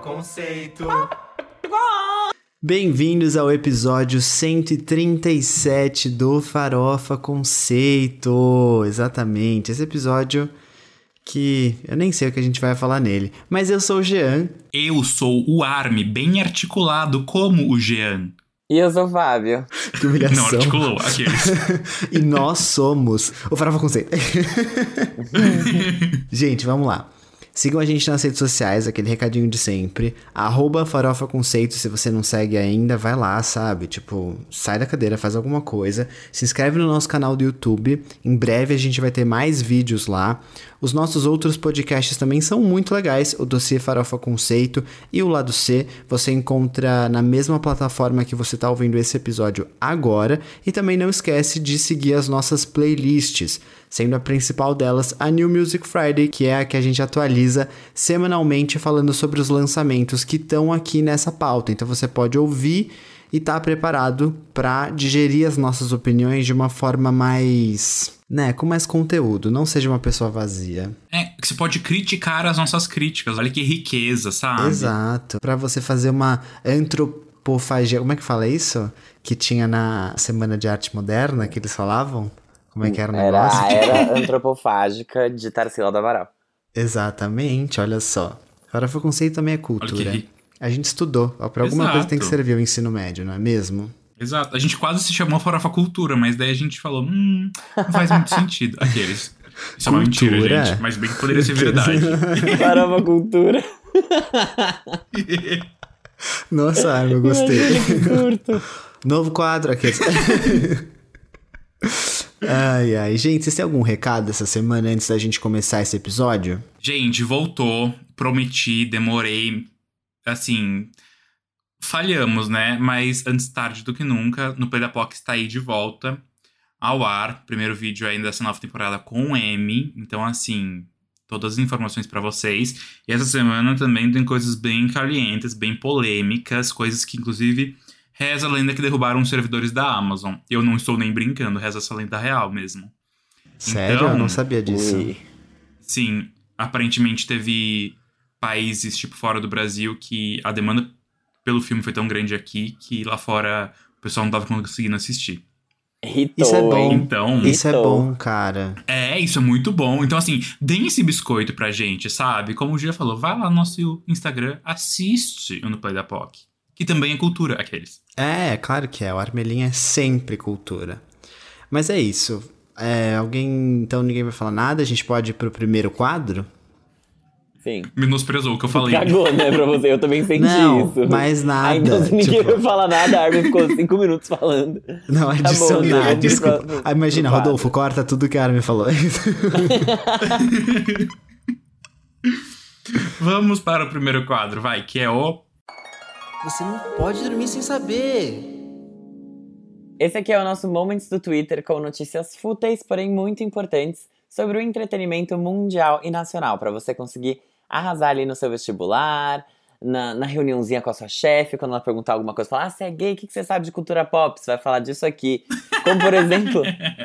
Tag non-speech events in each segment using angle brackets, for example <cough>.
Conceito. Bem-vindos ao episódio 137 do Farofa Conceito. Exatamente, esse episódio que eu nem sei o que a gente vai falar nele. Mas eu sou o Jean. Eu sou o Arme, bem articulado como o Jean. E eu sou o Fábio. Que humilhação. Não articulou, aqueles. <laughs> e nós somos o Farofa Conceito. <laughs> gente, vamos lá. Sigam a gente nas redes sociais, aquele recadinho de sempre. Arroba Farofa Conceito, se você não segue ainda, vai lá, sabe? Tipo, sai da cadeira, faz alguma coisa. Se inscreve no nosso canal do YouTube. Em breve a gente vai ter mais vídeos lá. Os nossos outros podcasts também são muito legais. O Dossiê Farofa Conceito e o Lado C você encontra na mesma plataforma que você está ouvindo esse episódio agora. E também não esquece de seguir as nossas playlists sendo a principal delas a New Music Friday, que é a que a gente atualiza semanalmente falando sobre os lançamentos que estão aqui nessa pauta. Então você pode ouvir e estar tá preparado para digerir as nossas opiniões de uma forma mais, né, com mais conteúdo, não seja uma pessoa vazia. É, que você pode criticar as nossas críticas. Olha que riqueza, sabe? Exato. Para você fazer uma antropofagia, como é que fala isso? Que tinha na Semana de Arte Moderna que eles falavam? Como é que era o negócio? Era, era <laughs> antropofágica de Tarsila do Amaral. Exatamente, olha só. Farofa conceito também é cultura. A gente estudou. Pra alguma Exato. coisa tem que servir o ensino médio, não é mesmo? Exato. A gente quase se chamou Farofa Cultura, mas daí a gente falou, hum, não faz muito sentido. Aqueles. Isso é uma mentira, gente. Mas bem que poderia ser verdade. <laughs> Farofa Cultura. <laughs> Nossa, Arma, eu gostei. Novo quadro aqui. <laughs> Ai, ai. Gente, vocês têm algum recado essa semana antes da gente começar esse episódio? Gente, voltou. Prometi, demorei. Assim. Falhamos, né? Mas antes tarde do que nunca, no Play da POC está aí de volta ao ar. Primeiro vídeo ainda dessa nova temporada com o M. Então, assim, todas as informações para vocês. E essa semana também tem coisas bem calientes, bem polêmicas, coisas que, inclusive Reza a lenda que derrubaram os servidores da Amazon. Eu não estou nem brincando, reza essa lenda real mesmo. Sério? Então, eu não sabia disso. Ui. Sim, aparentemente teve países, tipo, fora do Brasil, que a demanda pelo filme foi tão grande aqui que lá fora o pessoal não tava conseguindo assistir. Hitou, isso é bom. Então, isso é bom, cara. É, isso é muito bom. Então, assim, deem esse biscoito pra gente, sabe? Como o Gia falou, vai lá no nosso Instagram, assiste o No Play da POC que também é cultura, aqueles. É, claro que é. O Armelinha é sempre cultura. Mas é isso. É, alguém. Então ninguém vai falar nada? A gente pode ir pro primeiro quadro? Sim. Menosprezou o que eu falei. Cagou, né, pra você? Eu também senti não, isso. Mais nada. Aí, então, ninguém tipo... vai falar nada, a Armin ficou cinco minutos falando. Não, adicionar, tá bom, desculpa. ah, imagina, Rodolfo, corta tudo que a Armin falou. <laughs> Vamos para o primeiro quadro, vai, que é o você não pode dormir sem saber. Esse aqui é o nosso Moments do Twitter com notícias fúteis, porém muito importantes, sobre o entretenimento mundial e nacional, para você conseguir arrasar ali no seu vestibular, na, na reuniãozinha com a sua chefe, quando ela perguntar alguma coisa, falar: Ah, você é gay, o que, que você sabe de cultura pop? Você vai falar disso aqui. Como, por exemplo,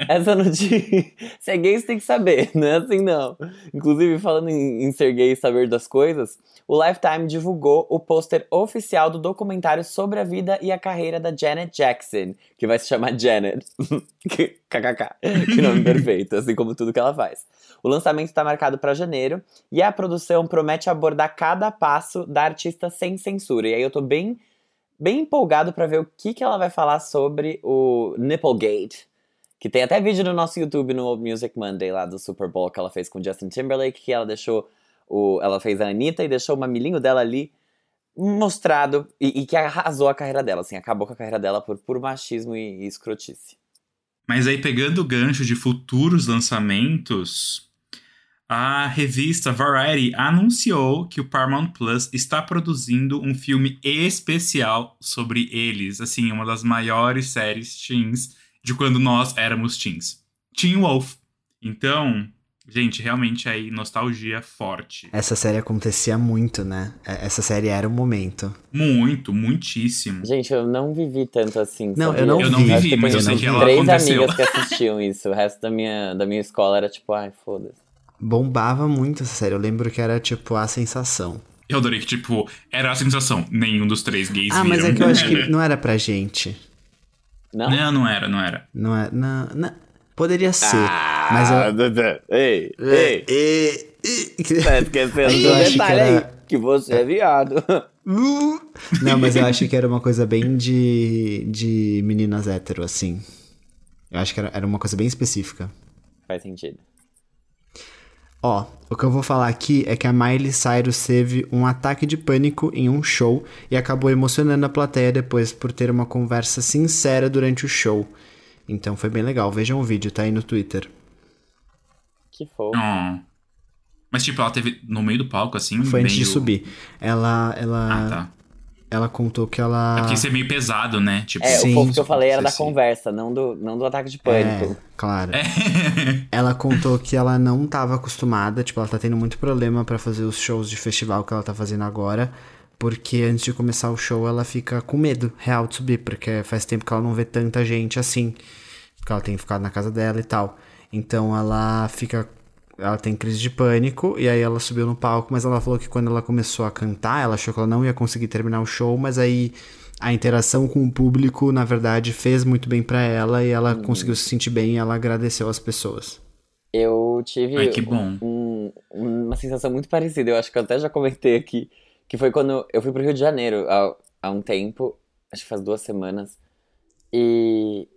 essa notícia. Se é gay, você tem que saber, <laughs> não é assim não. Inclusive, falando em, em ser gay e saber das coisas, o Lifetime divulgou o pôster oficial do documentário sobre a vida e a carreira da Janet Jackson, que vai se chamar Janet. <laughs> KKK. que nome <laughs> perfeito, assim como tudo que ela faz. O lançamento está marcado para janeiro e a produção promete abordar cada passo da artista sem censura. E aí eu tô bem, bem empolgado para ver o que, que ela vai falar sobre o Nipplegate. Que tem até vídeo no nosso YouTube no Music Monday lá do Super Bowl que ela fez com Justin Timberlake, que ela deixou o, ela fez a Anitta e deixou o mamilinho dela ali mostrado e, e, que arrasou a carreira dela, assim, acabou com a carreira dela por puro machismo e, e escrotice. Mas aí, pegando o gancho de futuros lançamentos, a revista Variety anunciou que o Paramount Plus está produzindo um filme especial sobre eles, assim, uma das maiores séries teens de quando nós éramos teens. Teen Wolf. Então, gente, realmente aí nostalgia forte. Essa série acontecia muito, né? É, essa série era o momento. Muito, muitíssimo. Gente, eu não vivi tanto assim. Não, sabia? eu não, eu não vivi, mas eu sei que ela três aconteceu. amigas que assistiam isso. O resto da minha, da minha escola era tipo, ai, foda-se bombava muito essa série. Eu lembro que era tipo a sensação. Eu adorei que, tipo, era a sensação. Nenhum dos três gays Ah, mas viram. é que eu acho que não era pra gente. Não? Não, não era, não era. Não é. Não, não- poderia ser. mas eu. Ah, Dudu, Ei, ei. É, é, Tá esquecendo Eu do detalhe era- aí. Que você é viado. <laughs> Não, mas eu acho que era uma coisa bem de, de meninas hétero, assim. Eu acho que era, era uma coisa bem específica. Faz sentido. Ó, o que eu vou falar aqui é que a Miley Cyrus teve um ataque de pânico em um show e acabou emocionando a plateia depois por ter uma conversa sincera durante o show. Então foi bem legal. Vejam o vídeo, tá aí no Twitter. Que fofo. Oh. Mas, tipo, ela teve no meio do palco, assim. Foi antes de meio- subir. Ela, ela, Ah, tá. Ela contou que ela. É porque isso é meio pesado, né? Tipo, É, Sim, o fofo que eu falei era da sim. conversa, não do, não do ataque de É, pânico. claro. É. <laughs> Ela contou que ela não tava acostumada, tipo, ela tá tendo muito problema pra fazer os shows de festival que ela tá fazendo agora, porque antes de começar o show ela fica com medo real de subir, porque faz tempo que ela não vê tanta gente assim, porque ela tem ficado na casa dela e tal. Então ela fica ela tem crise de pânico e aí ela subiu no palco, mas ela falou que quando ela começou a cantar, ela achou que ela não ia conseguir terminar o show, mas aí a interação com o público, na verdade, fez muito bem pra ela e ela conseguiu se sentir bem e ela agradeceu as pessoas. Eu tive Ai, que bom. um- uma sensação muito parecida, eu acho que eu até já comentei aqui, que foi quando eu fui pro Rio de Janeiro há, há um tempo, acho que faz duas semanas, e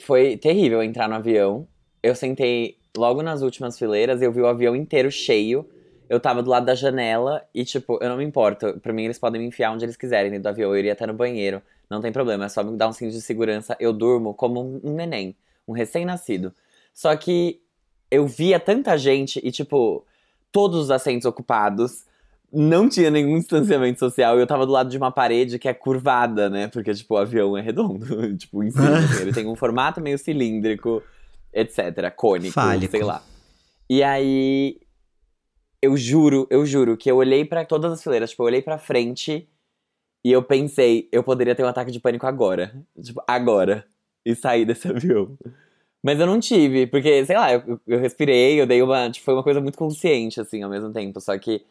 foi terrível entrar no avião. Eu sentei logo nas últimas fileiras, eu vi o avião inteiro cheio, eu tava do lado da janela e, tipo, eu não me importo, pra mim eles podem me enfiar onde eles quiserem dentro do avião, eu iria até no banheiro, não tem problema, é só me dar um cinto de segurança, eu durmo como um neném, um recém-nascido. Só que eu via tanta gente e, tipo, todos os assentos ocupados. Não tinha nenhum distanciamento social e eu tava do lado de uma parede que é curvada, né? Porque, tipo, o avião é redondo. <laughs> tipo, em cima. <laughs> ele tem um formato meio cilíndrico, etc. Cônico, Fálico. sei lá. E aí. Eu juro, eu juro que eu olhei pra todas as fileiras, tipo, eu olhei pra frente e eu pensei, eu poderia ter um ataque de pânico agora. Tipo, agora. E sair desse <laughs> avião. Mas eu não tive, porque, sei lá, eu, eu respirei, eu dei uma. Tipo, foi uma coisa muito consciente, assim, ao mesmo tempo. Só que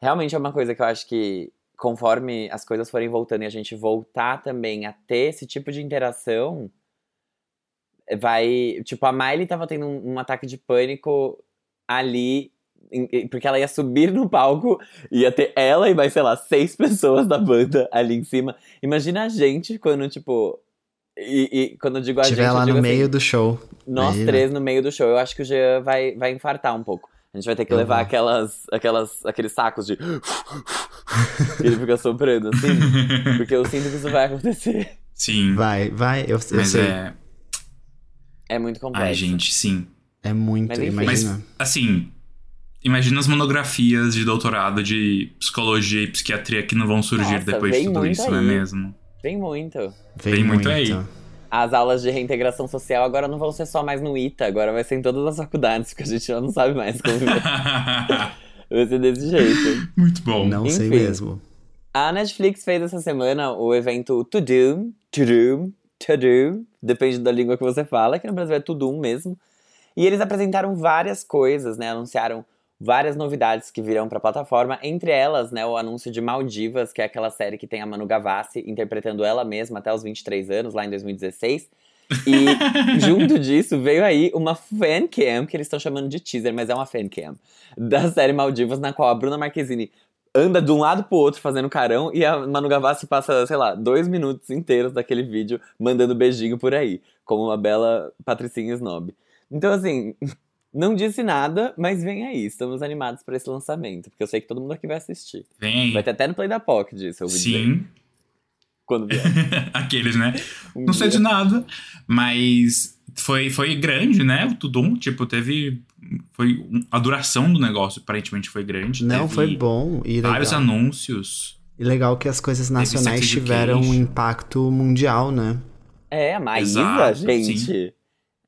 realmente é uma coisa que eu acho que, conforme as coisas forem voltando e a gente voltar também a ter esse tipo de interação, vai. Tipo, a Miley tava tendo um, um ataque de pânico ali. Porque ela ia subir no palco, ia ter ela e mais, sei lá, seis <laughs> pessoas da banda ali em cima. Imagina a gente quando, tipo. E, e quando eu digo a Estiver gente, lá no assim, meio do show. nós Imagina. três no meio do show. Eu acho que o Jean vai, vai infartar um pouco. A gente vai ter que Eu levar vou. aquelas, aquelas, aqueles sacos de. <laughs> ele fica soprando assim. <laughs> Porque eu sinto que isso vai acontecer. Sim. Vai, vai, eu, eu mas sei. é. É muito complexo. Ai, gente, sim. É muito, Mas enfim. Mas, imagina. assim, imagina as monografias de doutorado de psicologia e psiquiatria que não vão surgir Nossa, depois de vem tudo muito isso, não é aí. mesmo? Tem muito. Vem tem muito aí. As aulas de reintegração social agora não vão ser só mais no ITA, agora vai ser em todas as faculdades, porque a gente já não sabe mais como vai <laughs> <laughs> vai ser desse jeito. muito bom. Não sei Enfim. mesmo. A Netflix fez essa semana o evento Tudum, Tudum, Tudum, depende da língua que você fala, que no Brasil é Tudum mesmo. E eles apresentaram várias coisas, né? Anunciaram várias novidades que virão para a plataforma, entre elas, né, o anúncio de Maldivas, que é aquela série que tem a Manu Gavassi interpretando ela mesma até os 23 anos, lá em 2016. E <laughs> junto disso veio aí uma fancam, que eles estão chamando de teaser, mas é uma fancam, da série Maldivas, na qual a Bruna Marquezine anda de um lado pro outro fazendo carão e a Manu Gavassi passa, sei lá, dois minutos inteiros daquele vídeo mandando beijinho por aí, como uma bela patricinha snob. Então, assim, <laughs> não disse nada, mas vem aí, estamos animados para esse lançamento, porque eu sei que todo mundo aqui vai assistir. Vem. Vai ter até no Play da Pocket disso, eu ouvi dizer, Sim, quando vier. <laughs> aqueles, né? Um Não sei dia. de nada, mas foi, foi grande, né? O Tudum, tipo, teve. Foi um- a duração do negócio aparentemente foi grande. Não, teve foi bom e legal. Vários anúncios. E legal que as coisas nacionais tiveram um impacto mundial, né? É, a Maísa, Exato, gente. sim.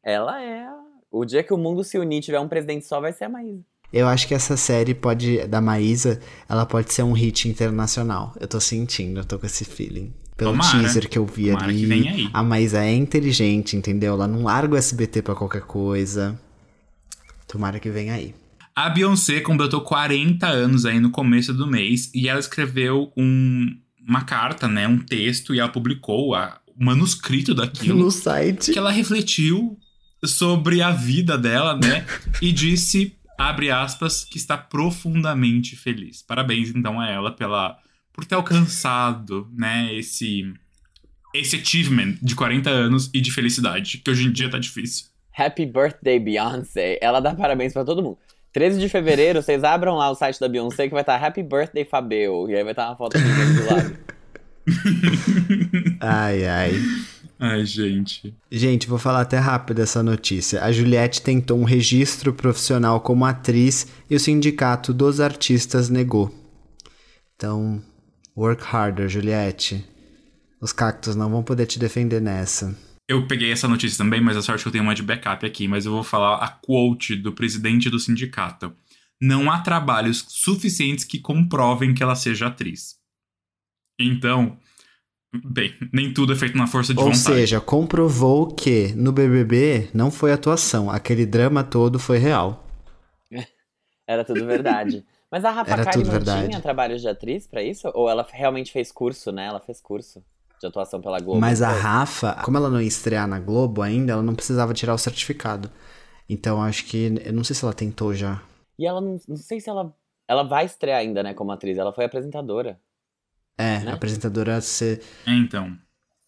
Ela é. O dia que o mundo se unir e tiver um presidente só, vai ser a Maísa. Eu acho que essa série pode, da Maísa, ela pode ser um hit internacional. Eu tô sentindo, eu tô com esse feeling. Pelo Tomara. teaser que eu vi Tomara ali. que venha aí. A Maísa é inteligente, entendeu? Ela não larga o SBT pra qualquer coisa. Tomara que venha aí. A Beyoncé completou 40 anos aí no começo do mês e ela escreveu um, uma carta, né, um texto, e ela publicou a, o manuscrito daquilo. No site. que ela refletiu sobre a vida dela, né? <laughs> e disse, abre aspas, que está profundamente feliz. Parabéns, então, a ela pela por ter alcançado, né, esse esse achievement de 40 anos e de felicidade, que hoje em dia tá difícil. Happy birthday, Beyoncé. Ela dá parabéns pra todo mundo. 13 de fevereiro, vocês abram lá o site da Beyoncé que vai estar Happy Birthday Fabio. E aí vai estar uma foto do lado. <laughs> Ai, ai. Ai, gente. Gente, vou falar até rápido essa notícia. A Juliette tentou um registro profissional como atriz e o sindicato dos artistas negou. Então, work harder, Juliette. Os cactos não vão poder te defender nessa. Eu peguei essa notícia também, mas a sorte é que eu tenho uma de backup aqui, mas eu vou falar a quote do presidente do sindicato. Não há trabalhos suficientes que comprovem que ela seja atriz. Então, bem, nem tudo é feito na força de Ou vontade. seja, comprovou que no BBB não foi atuação, aquele drama todo foi real. <laughs> Era tudo verdade. Mas a Rafa Kalimann verdade. tinha trabalhos de atriz pra isso? Ou ela realmente fez curso, né? Ela fez curso de atuação pela Globo. Mas a Foi. Rafa, como ela não ia estrear na Globo ainda, ela não precisava tirar o certificado. Então acho que. Eu não sei se ela tentou já. E ela não, não sei se ela. Ela vai estrear ainda, né, como atriz. Ela foi apresentadora. É, Né? apresentadora ser. É, então.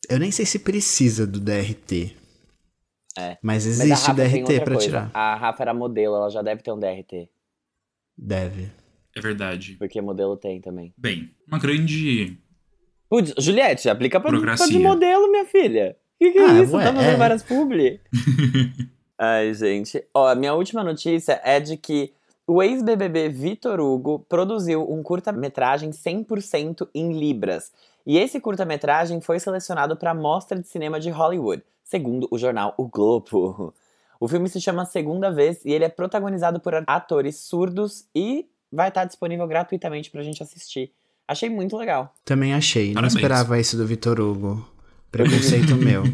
Eu nem sei se precisa do DRT. É. Mas Mas existe tem DRT pra coisa. tirar. A Rafa era modelo, ela já deve ter um DRT. Deve. É verdade. Porque modelo tem também. Bem, uma grande. Putz, Juliette, aplica pra, pra de modelo, minha filha. Que que é Ah, isso? ué, tá fazendo é. várias publi? <laughs> Ai, gente. Ó, a minha última notícia é de que o ex-BBB Vitor Hugo produziu um curta-metragem 100% em libras. E esse curta-metragem foi selecionado para a Mostra de Cinema de Hollywood, segundo o jornal O Globo. O filme se chama Segunda Vez e ele é protagonizado por atores surdos e vai estar disponível gratuitamente pra gente assistir. Achei muito legal. Também achei. Não Parabéns. esperava isso do Vitor Hugo. Preconceito <laughs> meu.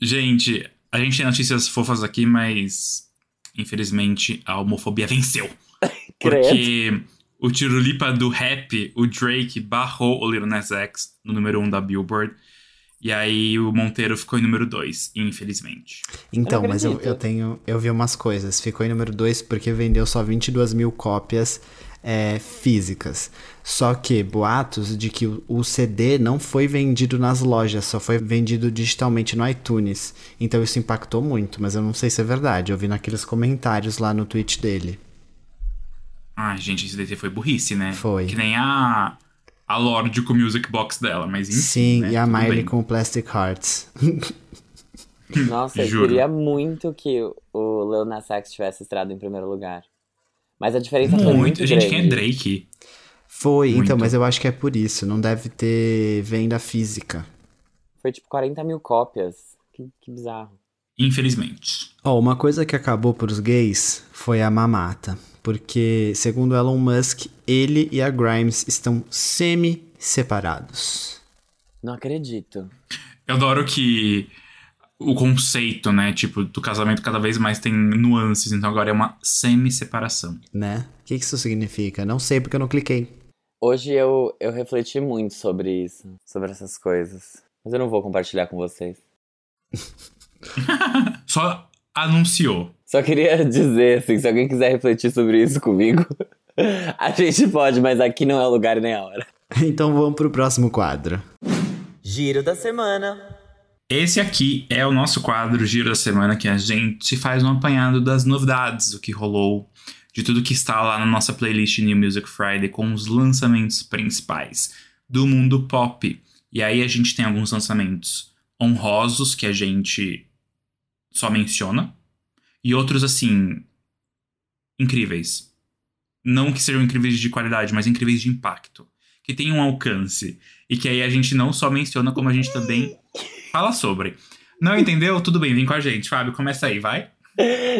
Gente, a gente tem notícias fofas aqui, mas infelizmente a homofobia venceu. <laughs> Porque o tirulipa do rap, o Drake, barrou o Lil Nas X no número 1 um da Billboard. E aí o Monteiro ficou em número 2, infelizmente. Então, Eu mas eu, eu tenho. Eu vi umas coisas. Ficou em número 2 porque vendeu só 22 mil cópias é, físicas. Só que boatos de que o, o CD não foi vendido nas lojas, só foi vendido digitalmente no iTunes. Então isso impactou muito, mas eu não sei se é verdade. Eu vi naqueles comentários lá no tweet dele. Ai, gente, esse DT foi burrice, né? Foi. Que nem a, a Lorde com o Music Box dela, mas enfim, Sim, né? e a Miley bem. com o Plastic Hearts. <laughs> <laughs> Nossa, eu queria muito que o Lil Nas X tivesse estrado em primeiro lugar. Mas a diferença foi Muito. muito Gente, grande. quem é Drake? Foi, então, Muito. mas eu acho que é por isso. Não deve ter venda física. Foi tipo 40 mil cópias. Que, que bizarro. Infelizmente. Ó, uma coisa que acabou pros gays foi a mamata. Porque, segundo Elon Musk, ele e a Grimes estão semi-separados. Não acredito. Eu adoro que o conceito, né, tipo, do casamento cada vez mais tem nuances, então agora é uma semi-separação. Né? O que isso significa? Não sei porque eu não cliquei. Hoje eu, eu refleti muito sobre isso, sobre essas coisas. Mas eu não vou compartilhar com vocês. <laughs> Só anunciou. Só queria <laughs> dizer, assim, se alguém quiser refletir sobre isso comigo, <laughs> a gente pode, mas aqui não é o lugar e nem a hora. Então vamos pro próximo quadro. Giro da semana. Esse aqui é o nosso quadro Giro da Semana, que a gente faz um apanhado das novidades, do que rolou, de tudo que está lá na nossa playlist New Music Friday, com os lançamentos principais do mundo pop. E aí a gente tem alguns lançamentos honrosos, que a gente só menciona, e outros, assim, incríveis. Não que sejam incríveis de qualidade, mas incríveis de impacto. Que tem um alcance. E que aí a gente não só menciona, como a gente também fala sobre. Não entendeu? Tudo bem, vem com a gente. Fábio, começa aí, vai.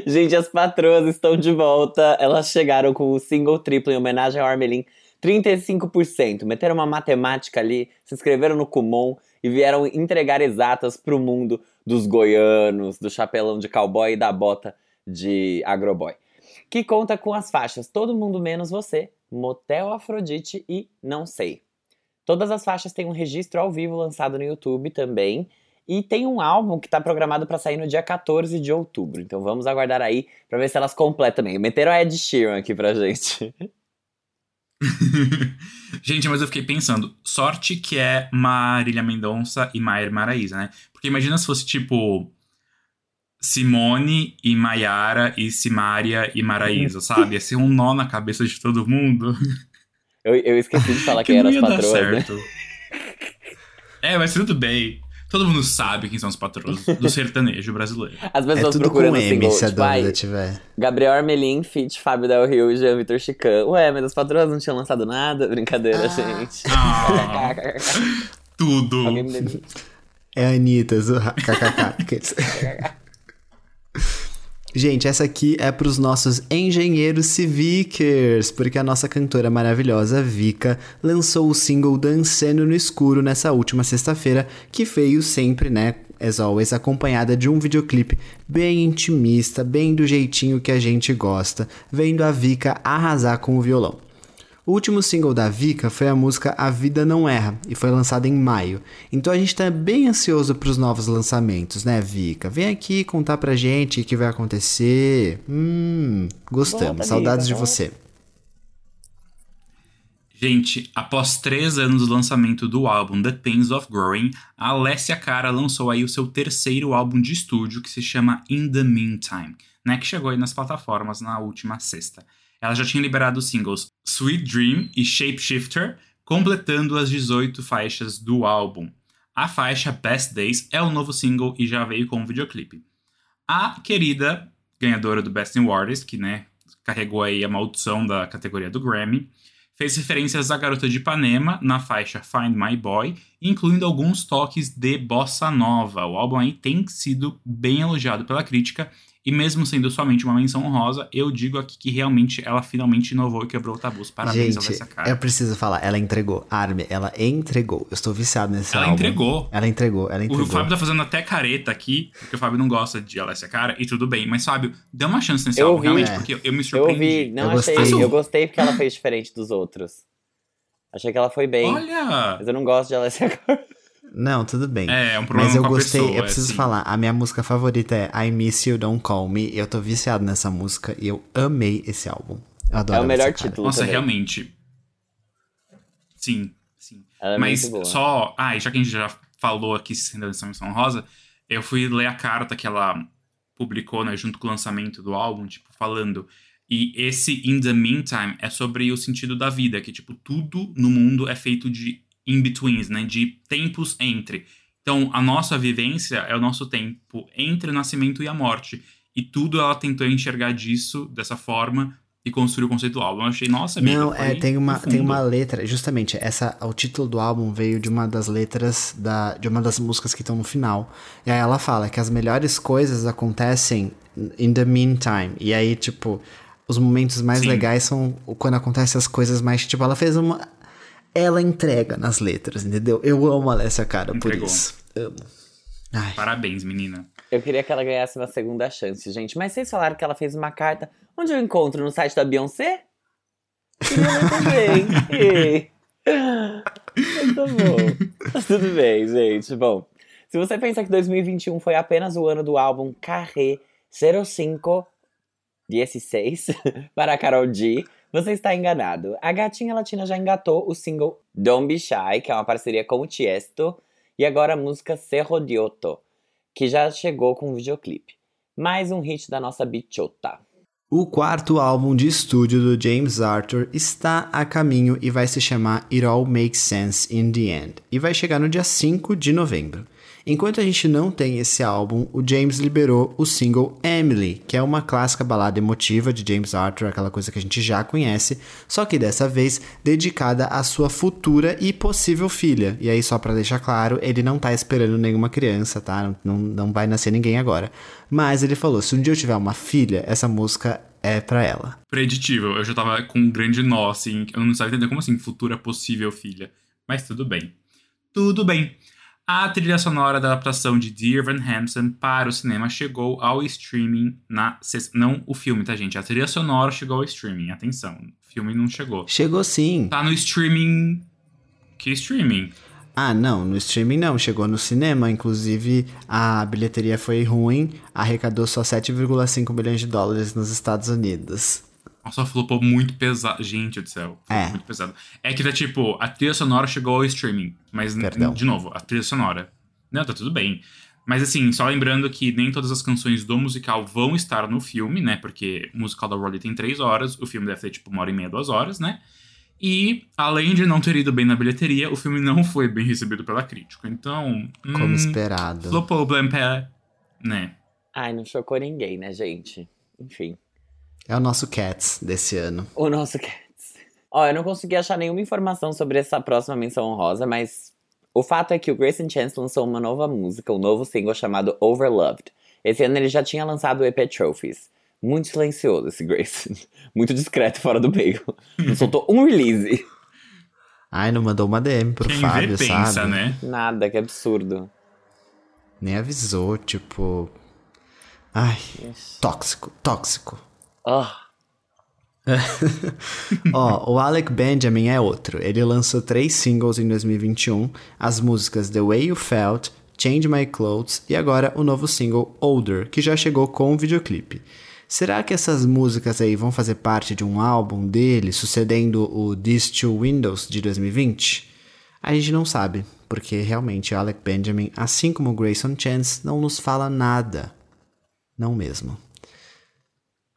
Gente, as patroas estão de volta. Elas chegaram com o single triplo em homenagem ao Armelin. 35%. Meteram uma matemática ali, se inscreveram no Kumon e vieram entregar exatas pro mundo dos goianos, do chapelão de cowboy e da bota de agroboy. que conta com as faixas Todo Mundo Menos Você, Motel Afrodite e Não Sei. Todas as faixas têm um registro ao vivo lançado no YouTube também. E tem um álbum que tá programado para sair no dia 14 de outubro. Então vamos aguardar aí pra ver se elas completam também. Meteram a Ed Sheeran aqui pra gente. <laughs> <laughs> gente, mas eu fiquei pensando, sorte que é Marília Mendonça e Maier Maraíza, né? Porque imagina se fosse tipo Simone e Maiara e Simária e Maraísa, sabe? Ia ser um nó na cabeça de todo mundo. Eu, eu esqueci de falar <laughs> que quem eram as patroas, né? <laughs> É, mas tudo bem. Todo mundo sabe quem são os patronos do <laughs> sertanejo brasileiro. As pessoas é tudo procurando com M, single, se a tipo, dúvida tiver. Gabriel Armelin, feat. Fábio Del Rio e Jean Vitor Chican. Ué, mas as patroas não tinham lançado nada? Brincadeira, gente. Ah, <laughs> tudo. É a Anitta, Zurra, <laughs> kkk. Gente, essa aqui é pros nossos engenheiros civikers, porque a nossa cantora maravilhosa Vika lançou o single Dancendo no Escuro nessa última sexta-feira, que veio sempre, né, as always, acompanhada de um videoclipe bem intimista, bem do jeitinho que a gente gosta, vendo a Vika arrasar com o violão. O último single da Vika foi a música A Vida Não Erra e foi lançada em maio. Então a gente tá bem ansioso pros novos lançamentos, né, Vika? Vem aqui contar pra gente o que vai acontecer. Hum, gostamos. Volta, Saudades Vika, de volta. você. Gente, após três anos do lançamento do álbum The Pains of Growing, a Alessia Cara lançou aí o seu terceiro álbum de estúdio, que se chama In the Meantime, né, que chegou aí nas plataformas na última sexta. Ela já tinha liberado os singles Sweet Dream e Shapeshifter, completando as 18 faixas do álbum. A faixa Best Days é o novo single e já veio com um videoclipe. A querida ganhadora do Best New Artist, que né, carregou aí a maldição da categoria do Grammy, fez referências à garota de Ipanema na faixa Find My Boy, incluindo alguns toques de bossa nova. O álbum aí tem sido bem elogiado pela crítica, e mesmo sendo somente uma menção honrosa, eu digo aqui que realmente ela finalmente inovou e quebrou tabus. Parabéns, gente, Alessia Cara. eu preciso falar, ela entregou. Arme, ela entregou. Eu estou viciado nesse Ela álbum. entregou. Ela entregou, ela entregou. O Fábio tá fazendo até careta aqui, porque o Fábio não gosta de Alessia Cara, e tudo bem. Mas, Fábio, dê uma chance nesse Eu álbum, ouvi. realmente, É. porque eu me Eu surpreendi. ouvi, não Eu achei. gostei. Eu gostei porque ela fez diferente dos outros. Achei que ela foi bem. Olha! Mas eu não gosto de Alessia <laughs> Cara. Não, tudo bem. É, é um problema Mas eu com a gostei, pessoa, eu preciso assim. falar, a minha música favorita é I Miss You, Don't Call Me. Eu tô viciado nessa música e eu amei esse álbum. Eu adoro É o melhor essa cara. título Nossa, também. realmente. Sim, sim. Ela é Mas muito boa. só. Ah, e já que a gente já falou aqui sendo essa menção rosa, eu fui ler a carta que ela publicou, né, junto com o lançamento do álbum, tipo, falando. E esse In the Meantime é sobre o sentido da vida, que, tipo, tudo no mundo é feito de in-betweens, né? De tempos entre. Então, a nossa vivência é o nosso tempo entre o nascimento e a morte. E tudo ela tentou enxergar disso, dessa forma, e construir o conceito do álbum. Eu achei, nossa, amiga, Não, é, tem uma, tem uma letra, justamente, essa, o título do álbum veio de uma das letras da, de uma das músicas que estão no final. E aí ela fala que as melhores coisas acontecem in the meantime. E aí, tipo, os momentos mais Sim. legais são quando acontecem as coisas mais, tipo, ela fez uma... Ela entrega nas letras, entendeu? Eu amo a Alessia Cara por Entregou. isso. Amo. Ai, Parabéns, menina. Eu queria que ela ganhasse uma segunda chance, gente. Mas vocês falaram que ela fez uma carta. Onde eu encontro? No site da Beyoncé? Queria tá bom. Mas Tudo bem, gente. Bom, se você pensa que 2021 foi apenas o ano do álbum Carré 05 16 <laughs> para a Carol G, você está enganado. A gatinha latina já engatou o single Don't Be Shy, que é uma parceria com o Tiesto, e agora a música Cerro Dioto, que já chegou com um videoclipe. Mais um hit da nossa bichota. O quarto álbum de estúdio do James Arthur está a caminho e vai se chamar It All Makes Sense in the End, e vai chegar no dia 5 de novembro. Enquanto a gente não tem esse álbum, o James liberou o single Emily, que é uma clássica balada emotiva de James Arthur, aquela coisa que a gente já conhece, só que dessa vez dedicada à sua futura e possível filha. E aí, só pra deixar claro, ele não tá esperando nenhuma criança, tá? Não, não vai nascer ninguém agora. Mas ele falou: se um dia eu tiver uma filha, essa música é pra ela. Preditível. Eu já tava com um grande nó, assim. Eu não sabia entender como assim, futura possível filha. Mas tudo bem. Tudo bem. A trilha sonora da adaptação de Dear Van Hampson para o cinema chegou ao streaming na. Não o filme, tá, gente? A trilha sonora chegou ao streaming. Atenção, o filme não chegou. Chegou sim. Tá no streaming. Que streaming? Ah, não, no streaming não, chegou no cinema. Inclusive, a bilheteria foi ruim, arrecadou só 7,5 milhões de dólares nos Estados Unidos. Nossa, flopou muito pesado. Gente do céu. flopou É. Muito pesado. É que tá tipo, a trilha sonora chegou ao streaming. Mas, Perdão. de novo, a trilha sonora. Não, tá tudo bem. Mas assim, só lembrando que nem todas as canções do musical vão estar no filme, né? Porque o musical da Broadway tem três horas, o filme deve ter tipo uma hora e meia, duas horas, né? E, além de não ter ido bem na bilheteria, o filme não foi bem recebido pela crítica. Então. Como hum, esperado. Flopou o Blampé, né? Ai, não chocou ninguém, né, gente? Enfim. É o nosso Cats desse ano. O nosso Cats. Ó, eu não consegui achar nenhuma informação sobre essa próxima menção honrosa, mas o fato é que o Grayson Chance lançou uma nova música, um novo single chamado Overloved. Esse ano ele já tinha lançado o EP Trophies. Muito silencioso esse Grayson. <laughs> Muito discreto fora do meio. Não soltou um release. Ai, não mandou uma DM pro Quem Fábio, vê, pensa, sabe? né? Nada, que absurdo. Nem avisou, tipo. Ai, tóxico, tóxico. Ah, <laughs> Ó, o Alec Benjamin é outro. Ele lançou três singles em 2021, as músicas The Way You Felt, Change My Clothes e agora o novo single Older, que já chegou com um videoclipe. Será que essas músicas aí vão fazer parte de um álbum dele, sucedendo o These Two Windows de 2020? A gente não sabe, porque realmente Alec Benjamin, assim como Grayson Chance, não nos fala nada. Não mesmo.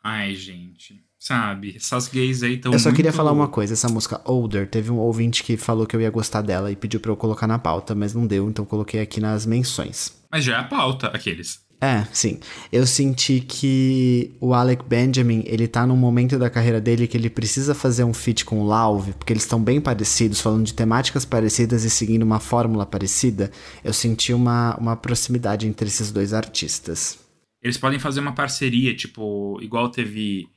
Ai, gente. Sabe, essas gays aí estão. Eu só queria falar uma coisa, essa música Older, teve um ouvinte que falou que eu ia gostar dela e pediu pra eu colocar na pauta, mas não deu, então coloquei aqui nas menções. Mas já é a pauta, aqueles. É, sim. Eu senti que o Alec Benjamin, ele tá num momento da carreira dele que ele precisa fazer um feat com o Lauve, porque eles estão bem parecidos, falando de temáticas parecidas e seguindo uma fórmula parecida. Eu senti uma, uma proximidade entre esses dois artistas. Eles podem fazer uma parceria, tipo, igual teve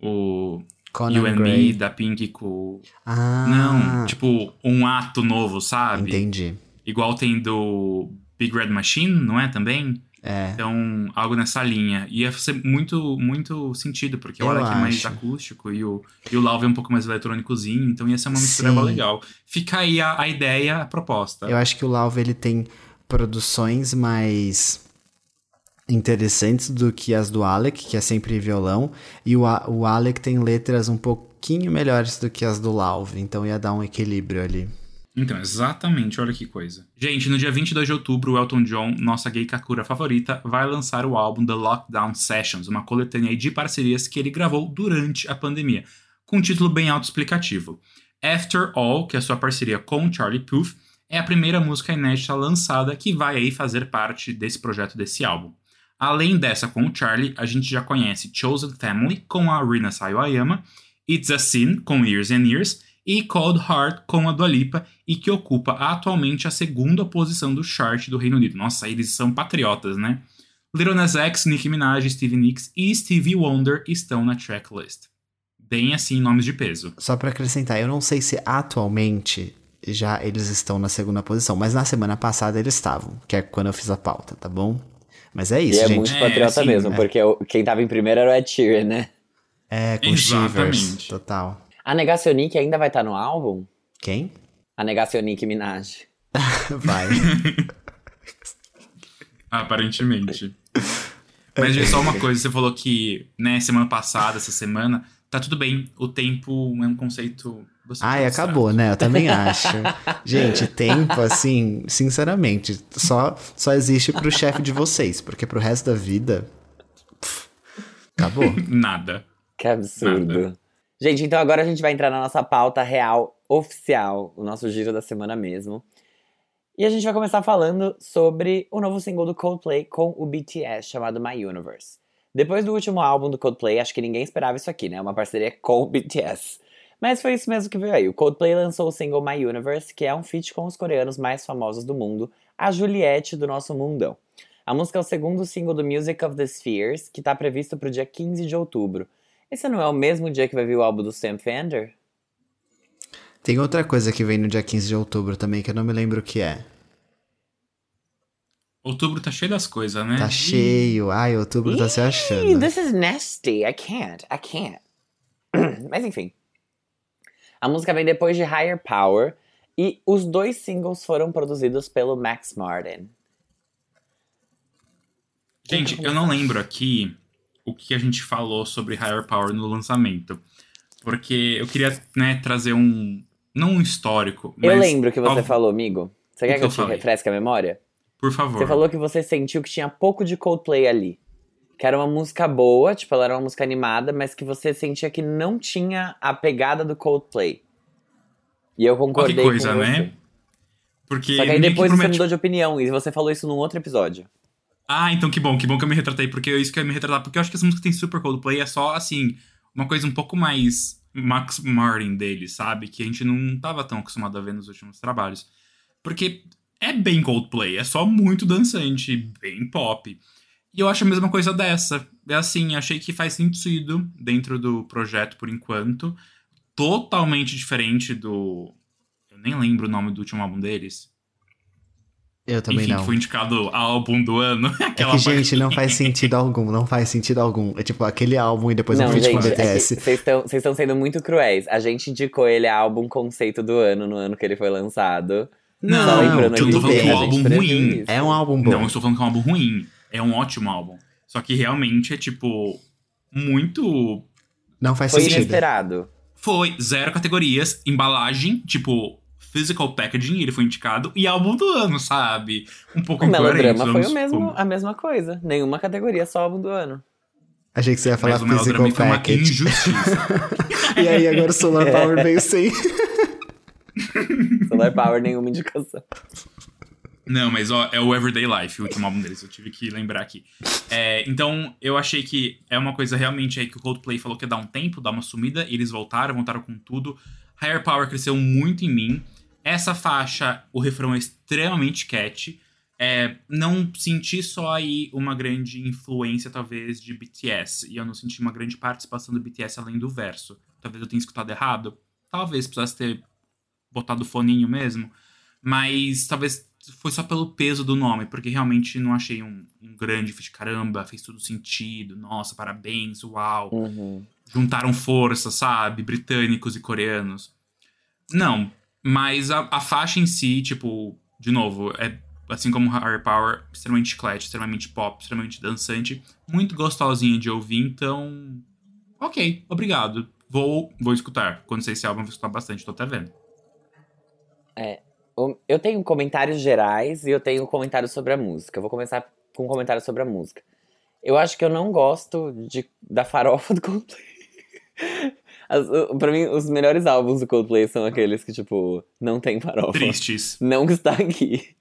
o Conan You and. Me da Pink com. Ah, Não, tipo, um ato novo, sabe? entendi. Igual tem do Big Red Machine, não é também? É. Então, algo nessa linha. Ia fazer muito, muito sentido, porque o Alec é mais acústico e o, e o Lauve é um pouco mais eletrônicozinho, então ia ser uma mistura Sim. legal. Fica aí a, a ideia, a proposta. Eu acho que o Lauve ele tem produções mais interessantes do que as do Alec, que é sempre violão, e o, o Alec tem letras um pouquinho melhores do que as do Lauve, então ia dar um equilíbrio ali. Então, exatamente, olha que coisa. Gente, no dia 22 de outubro, o Elton John, nossa gay kakura favorita, vai lançar o álbum The Lockdown Sessions, uma coletânea de parcerias que ele gravou durante a pandemia, com um título bem autoexplicativo. After All, que é sua parceria com Charlie Puth, é a primeira música inédita lançada que vai aí fazer parte desse projeto desse álbum. Além dessa com o Charlie, a gente já conhece Chosen Family com a Rina Sawayama, It's a Sin com Years and Years e Cold Heart com a Dua Lipa e que ocupa atualmente a segunda posição do chart do Reino Unido. Nossa, eles são patriotas, né? Lil Nas X, Nicki Minaj, Stevie Nicks e Stevie Wonder estão na tracklist. Bem assim, nomes de peso. Só pra acrescentar, eu não sei se atualmente já eles estão na segunda posição, mas na semana passada eles estavam, que é quando eu fiz a pauta, tá bom? Mas é e isso, é gente. muito É, patriota assim, mesmo, é. porque quem tava em primeiro era o Ed Sheeran, né? É, com Exatamente. Shivers, total. A Negacionic ainda vai estar no álbum? Quem? A Negacionic Minaj. <laughs> Vai. <laughs> Aparentemente. Mas gente, só uma coisa, você falou que, né, semana passada, essa semana, tá tudo bem. O tempo é um conceito. Bastante Ai, abstrato. acabou, né? Eu também <laughs> acho. Gente, tempo, assim, sinceramente, só, só existe pro chefe de vocês, porque pro resto da vida. pff, acabou. <laughs> Nada. Que absurdo. Nada. Gente, então agora a gente vai entrar na nossa pauta real, oficial, o nosso giro da semana mesmo. E a gente vai começar falando sobre o novo single do Coldplay com o BTS, chamado My Universe. Depois do último álbum do Coldplay, acho que ninguém esperava isso aqui, né? Uma parceria com o BTS. Mas foi isso mesmo que veio aí. O Coldplay lançou o single My Universe, que é um feat com os coreanos mais famosos do mundo, a Juliette do nosso mundão. A música é o segundo single do Music of the Spheres, que está previsto para o dia 15 de outubro. Esse não é o mesmo dia que vai vir o álbum do Sam Fender? Tem outra coisa que vem no dia 15 de outubro também, que eu não me lembro o que é. Outubro tá cheio das coisas, né? Tá cheio. Ai, outubro tá se Ih, achando. This is nasty. I can't. I can't. <clears throat> Mas enfim. A música vem depois de Higher Power e os dois singles foram produzidos pelo Max Martin. Gente, eu não lembro aqui o que a gente falou sobre Higher Power no lançamento. Porque eu queria, né, trazer um. Não um histórico. Eu lembro que você algo- falou, amigo. Você O quer que que eu eu te falei? refresque a memória? Por favor. Você falou que você sentiu que tinha pouco de Coldplay ali. Que era uma música boa, tipo, ela era uma música animada, mas que você sentia que não tinha a pegada do Coldplay. E eu Olha concordei que coisa, com você. né? Porque. Só que aí depois você promete- mudou de opinião e você falou isso num outro episódio. Ah, então que bom, que bom que eu me retratei, porque é isso que eu ia me retratar, porque eu acho que essa música tem super Coldplay, é só, assim, uma coisa um pouco mais Max Martin dele, sabe? Que a gente não tava tão acostumado a ver nos últimos trabalhos. Porque é bem Coldplay, é só muito dançante, bem pop. E eu acho a mesma coisa dessa. É assim, achei que faz sentido dentro do projeto por enquanto. Totalmente diferente do. Eu nem lembro o nome do último álbum deles. Eu também Enfim, não. que foi indicado ao álbum do ano. <laughs> É que, gente, parte- não faz sentido algum, não faz sentido algum. É tipo aquele álbum e depois não, um feat com o gente, é BTS. vocês estão vocês estão sendo muito cruéis. A gente indicou ele a álbum conceito do ano, no ano que ele foi lançado. Não, lembrando eu não tô falando que é um gente álbum ruim. É um álbum bom. Não, eu estou falando que é um álbum ruim. É um ótimo álbum. Só que realmente é, tipo, muito. Não faz Foi sentido. inesperado. Foi zero categorias, embalagem, tipo, physical packaging, ele foi indicado, e álbum do ano, sabe? Um pouco O incoerente. melodrama foi o mesmo, vamos- a mesma coisa. Nenhuma categoria, só álbum do ano. Achei que você ia falar Mas o melodrama physical foi uma package. injustiça. <laughs> E aí agora o Solar <laughs> Power veio sem. Solar Power, nenhuma indicação. <laughs> Não, mas ó, é o Everyday Life, o último <laughs> álbum deles, eu tive que lembrar aqui. É, então, eu achei que é uma coisa realmente aí que o Coldplay falou que ia dar um tempo, dar uma sumida, e eles voltaram, voltaram com tudo. Higher Power cresceu muito em mim. Essa faixa, o refrão é extremamente catchy. É, não senti só aí uma grande influência, talvez, de BTS. E eu não senti uma grande participação do BTS além do verso. Talvez eu tenha escutado errado. Talvez precisasse ter botado o foninho mesmo. Mas talvez foi só pelo peso do nome, porque realmente não achei um, um grande feat. Caramba, fez todo sentido. Nossa, parabéns, uau. Uhum. Juntaram força, sabe? Britânicos e coreanos. Não, mas a, a faixa em si, tipo, de novo, é assim como Higher Power, extremamente chiclete, extremamente pop, extremamente dançante, muito gostosinha de ouvir, então. Ok, obrigado. Vou, vou escutar. Quando sair esse álbum, eu vou escutar bastante, tô até vendo. O- Eu tenho comentários gerais e eu tenho comentários sobre a música. Eu vou começar com um comentário sobre a música. Eu acho que eu não gosto de, da farofa do Coldplay. <laughs> As, pra mim, os melhores álbuns do Coldplay são aqueles que, tipo, não tem farofa. Tristes. Não está aqui.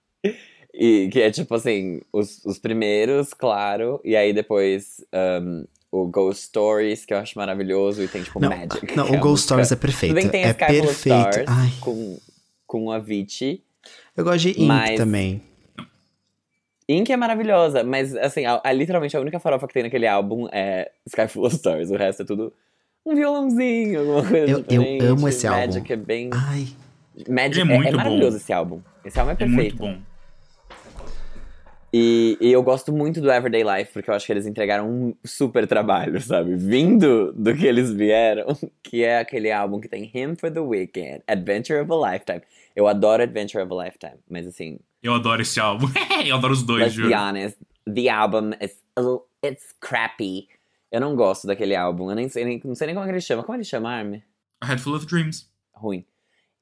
E que é tipo assim, os, os primeiros, claro, e aí depois um, o Ghost Stories, que eu acho maravilhoso, e tem tipo Não, Magic. não é o a Ghost música- Stories é perfeito. Tudo bem que tem a é Sky of perfeito. Stars Ai, com, com a Avicii. eu gosto de Ink Mas- também. Ink é maravilhosa, mas assim, a, a- literalmente a única farofa que tem naquele álbum é Sky Full of Stars. O resto é tudo um violãozinho, alguma coisa Eu- eu amo esse Magic álbum. é bem. Ai, Magic é é, muito é maravilhoso bom. esse álbum. Esse álbum é É perfeito. muito bom. E, e eu gosto muito do Everyday Life, porque eu acho que eles entregaram um super trabalho, sabe? Vindo do que eles vieram, <laughs> que é aquele álbum que tem Him for the Weekend, Adventure of a Lifetime. Eu adoro Adventure of a Lifetime, mas assim, Eu adoro esse álbum. <laughs> eu adoro os dois, let's juro. be honest, the album is little- it's crappy. Eu não gosto daquele álbum, eu nem sei, nem, não sei nem como ele chama. Como ele chama, Army? A Head Full of Dreams. Ruim.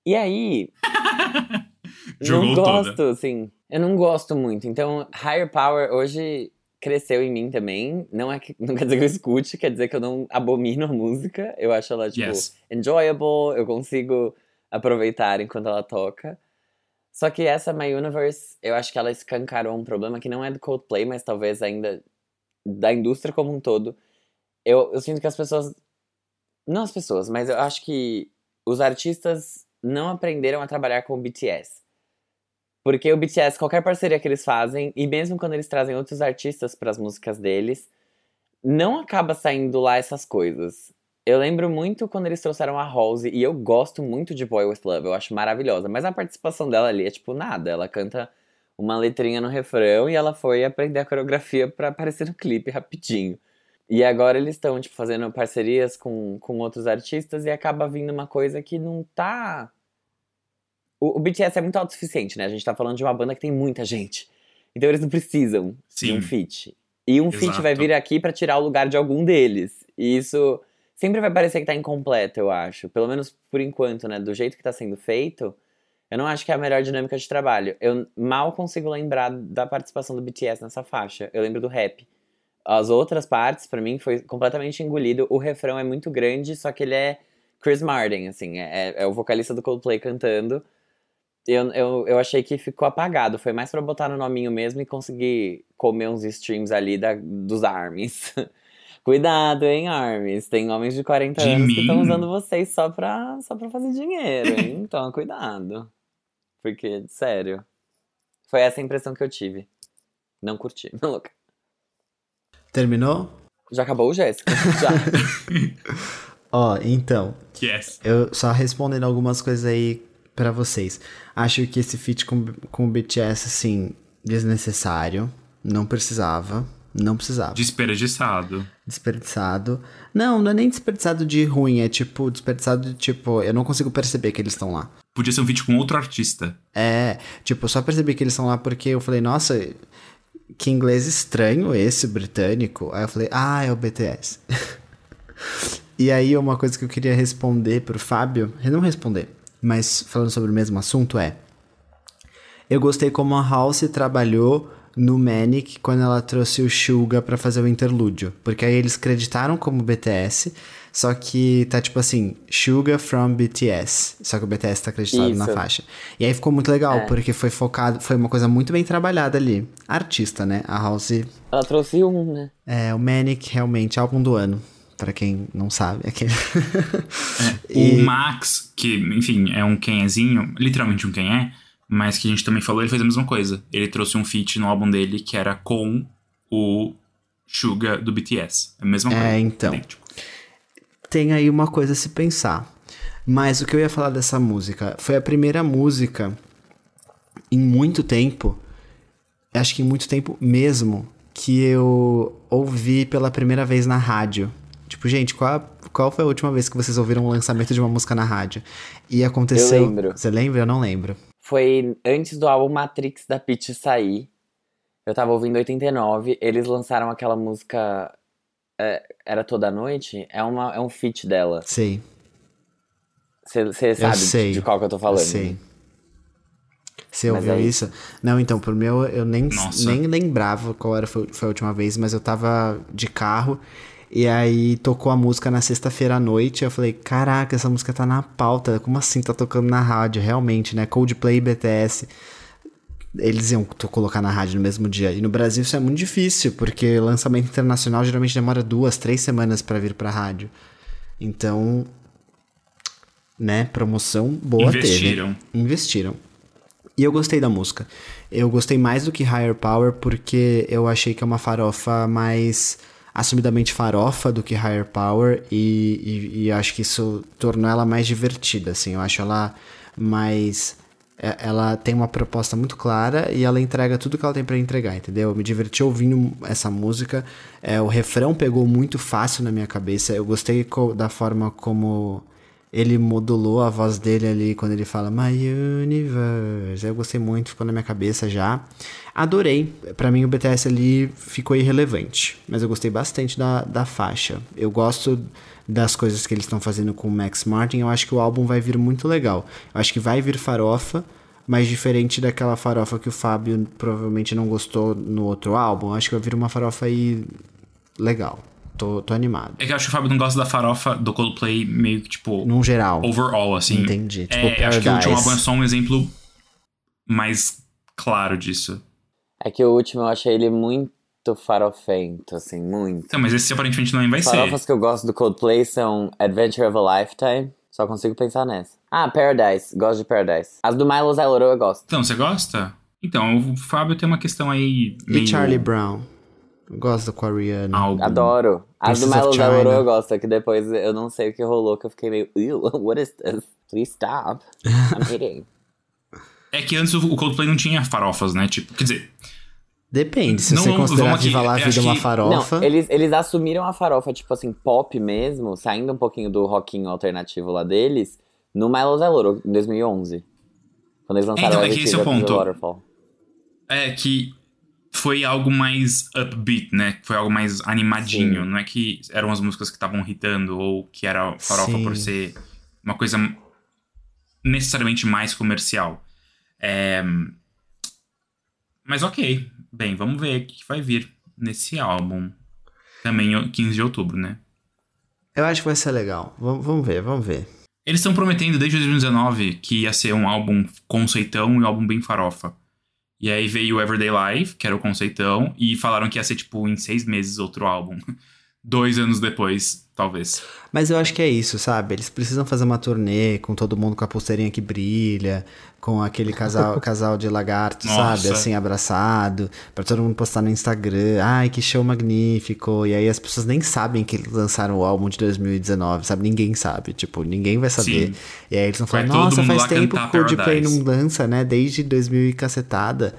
E aí, <laughs> Jogou não toda. gosto, assim. Eu não gosto muito. Então, Higher Power hoje cresceu em mim também. Não, é que, <laughs> não quer dizer que eu escute, quer dizer que eu não abomino a música. Eu acho ela, tipo, Yes. enjoyable, eu consigo aproveitar enquanto ela toca. Só que essa My Universe, eu acho que ela escancarou um problema que não é do Coldplay, mas talvez ainda da indústria como um todo. Eu, eu sinto que as pessoas. Não as pessoas, mas eu acho que os artistas não aprenderam a trabalhar com o BTS. Porque o BTS, qualquer parceria que eles fazem, e mesmo quando eles trazem outros artistas para as músicas deles, não acaba saindo lá essas coisas. Eu lembro muito quando eles trouxeram a Halsey, e eu gosto muito de Boy With Love, eu acho maravilhosa, mas a participação dela ali é tipo nada, ela canta uma letrinha no refrão e ela foi aprender a coreografia pra aparecer no clipe rapidinho. E agora eles estão, tipo, fazendo parcerias com, com outros artistas e acaba vindo uma coisa que não tá. O, o BTS é muito autossuficiente, né? A gente tá falando de uma banda que tem muita gente. Então eles não precisam de Sim. um feat. E um feat Exato. vai vir aqui pra tirar o lugar de algum deles. E isso sempre vai parecer que tá incompleto, eu acho. Pelo menos por enquanto, né? Do jeito que tá sendo feito, eu não acho que é a melhor dinâmica de trabalho. Eu mal consigo lembrar da participação do BTS nessa faixa. Eu lembro do rap. As outras partes, pra mim, foi completamente engolido. O refrão é muito grande, só que ele é Chris Martin, assim. É, é o vocalista do Coldplay cantando. Eu, eu, eu achei que ficou apagado. Foi mais pra botar no nominho mesmo e conseguir comer uns streams ali da, dos ARMYs. <laughs> Cuidado, hein, ARMYs. Tem homens de 40 De anos que mim? estão usando vocês só pra, só pra fazer dinheiro, hein? <laughs> Então, cuidado. Porque, sério. Foi essa a impressão que eu tive. Não curti. Não, <laughs> louca. Terminou? Já acabou o Jéssica? Já. Ó, então, Yes. eu só respondendo algumas coisas aí pra vocês. Acho que esse feat com, com o BTS, assim, desnecessário. Não precisava. Não precisava. Desperdiçado. Desperdiçado. Não, não é nem desperdiçado de ruim, é tipo, desperdiçado de tipo, eu não consigo perceber que eles estão lá. Podia ser um vídeo com outro artista. É, tipo, eu só percebi que eles estão lá porque eu falei, nossa, que inglês estranho esse, britânico. Aí eu falei, ah, é o BTS. <laughs> e aí uma coisa que eu queria responder pro Fábio, não responder, mas falando sobre o mesmo assunto é, eu gostei como a House trabalhou no Manic quando ela trouxe o Suga pra fazer o interlúdio. Porque aí eles creditaram como BTS, só que tá tipo assim, Suga from BTS. Só que o BTS tá acreditado na Isso. faixa. E aí ficou muito legal, É. porque foi focado, foi uma coisa muito bem trabalhada ali. Artista, né? A House Ela trouxe um, né? é o Manic, realmente, álbum do ano. Pra quem não sabe, aquele. <laughs> O Max, que, enfim, é um quenzinho, literalmente um quem é, mas que a gente também falou, ele fez a mesma coisa. Ele trouxe um feat no álbum dele que era com o Suga do BTS. A mesma É, coisa. então. idêntico. tem aí uma coisa a se pensar. Mas o que eu ia falar dessa música foi a primeira música em muito tempo, acho que em muito tempo mesmo, que eu ouvi pela primeira vez na rádio. Tipo, gente, qual, qual foi a última vez que vocês ouviram o lançamento de uma música na rádio? E aconteceu. Eu lembro. Você lembra? Eu não lembro. Foi antes do álbum Matrix da Peach sair. Eu tava ouvindo 89. Eles lançaram aquela música. é, Era Toda Noite? É, uma, é um feat dela. Sei. Você sabe de- sei. de qual que eu tô falando? Sei. Você ouviu é isso? Não, então, pro meu, eu nem, Nossa. nem lembrava qual era, foi, foi a última vez, mas eu tava de carro e aí tocou a música na sexta-feira à noite. Eu falei, caraca, essa música tá na pauta. Como assim tá tocando na rádio? Realmente, né? Coldplay e BTS. Eles iam colocar na rádio no mesmo dia. E no Brasil isso é muito difícil, porque lançamento internacional geralmente demora duas, três semanas pra vir pra rádio. Então, né? Promoção boa teve. Investiram. Investiram. E eu gostei da música. Eu gostei mais do que Higher Power porque eu achei que é uma farofa mais assumidamente farofa do que Higher Power e, e, e acho que isso tornou ela mais divertida, assim. Eu acho ela mais... é- Ela tem uma proposta muito clara e ela entrega tudo que ela tem pra entregar, entendeu? Eu me diverti ouvindo essa música. É, o refrão pegou muito fácil na minha cabeça. Eu gostei da forma como ele modulou a voz dele ali quando ele fala My Universe. Eu gostei muito, ficou na minha cabeça já. Adorei. Pra mim o BTS ali ficou irrelevante, mas eu gostei bastante da, da faixa. Eu gosto das coisas que eles estão fazendo com o Max Martin. Eu acho que o álbum vai vir muito legal. Eu acho que vai vir farofa, mas diferente daquela farofa que o Fábio provavelmente não gostou no outro álbum. Eu acho que vai vir uma farofa aí legal. Tô, tô animado. É que eu acho que o Fábio não gosta da farofa do Coldplay meio que, tipo, Num geral. overall, assim. Entendi. Tipo, é, eu acho que o último álbum é só um exemplo mais claro disso. É que o último eu achei ele muito farofento, assim, muito. Então, mas esse aparentemente não vai As ser. farofas que eu gosto do Coldplay são Adventure of a Lifetime. Só consigo pensar nessa. Ah, Paradise. Gosto de Paradise. As do Milo Zyloro eu gosto. Então, você gosta? Então, o Fábio tem uma questão aí meio... E Charlie Brown. Eu Gosto do coreano. álbum. Adoro. As do Milo China. eu gosto. É que depois eu não sei o que rolou, que eu fiquei meio... Ew, <laughs> what is this? Please stop. <laughs> I'm eating. É que antes o Coldplay não tinha farofas, né? Tipo, quer dizer, Depende, se Não, você considerar aqui, Viva La eu Vida uma que- farofa. Não, eles, eles assumiram a farofa, tipo assim, pop mesmo, saindo um pouquinho do rockinho alternativo lá deles, no Milo Zeloro, em 2011. Quando eles lançaram Então, é que esse é o ponto. Waterfall. é que foi algo mais upbeat, né? Foi algo mais animadinho. Sim. Não é que eram as músicas que estavam hitando ou que era farofa Sim. por ser uma coisa necessariamente mais comercial. É, Mas ok. Bem, vamos ver o que vai vir nesse álbum. Também 15 de outubro, né? Eu acho que vai ser legal. Vamos, vamos ver, vamos ver. Eles estão prometendo desde 2019 que ia ser um álbum conceitão e um álbum bem farofa. E aí veio o Everyday Life, que era o conceitão, e falaram que ia ser, tipo, em seis meses outro álbum. <laughs> Dois anos depois, talvez. Mas eu acho que é isso, sabe? Eles precisam fazer uma turnê com todo mundo com a pulseirinha que brilha, com aquele casal, <laughs> casal de lagarto, Nossa. sabe? Assim, abraçado, pra todo mundo postar no Instagram. Ai, que show magnífico. E aí as pessoas nem sabem que eles lançaram o álbum de 2019, sabe? Ninguém sabe, tipo, ninguém vai saber. Sim. E aí eles vão falar, nossa, faz tempo que o Coldplay Paradise." não lança, né? Desde 2000 e cacetada.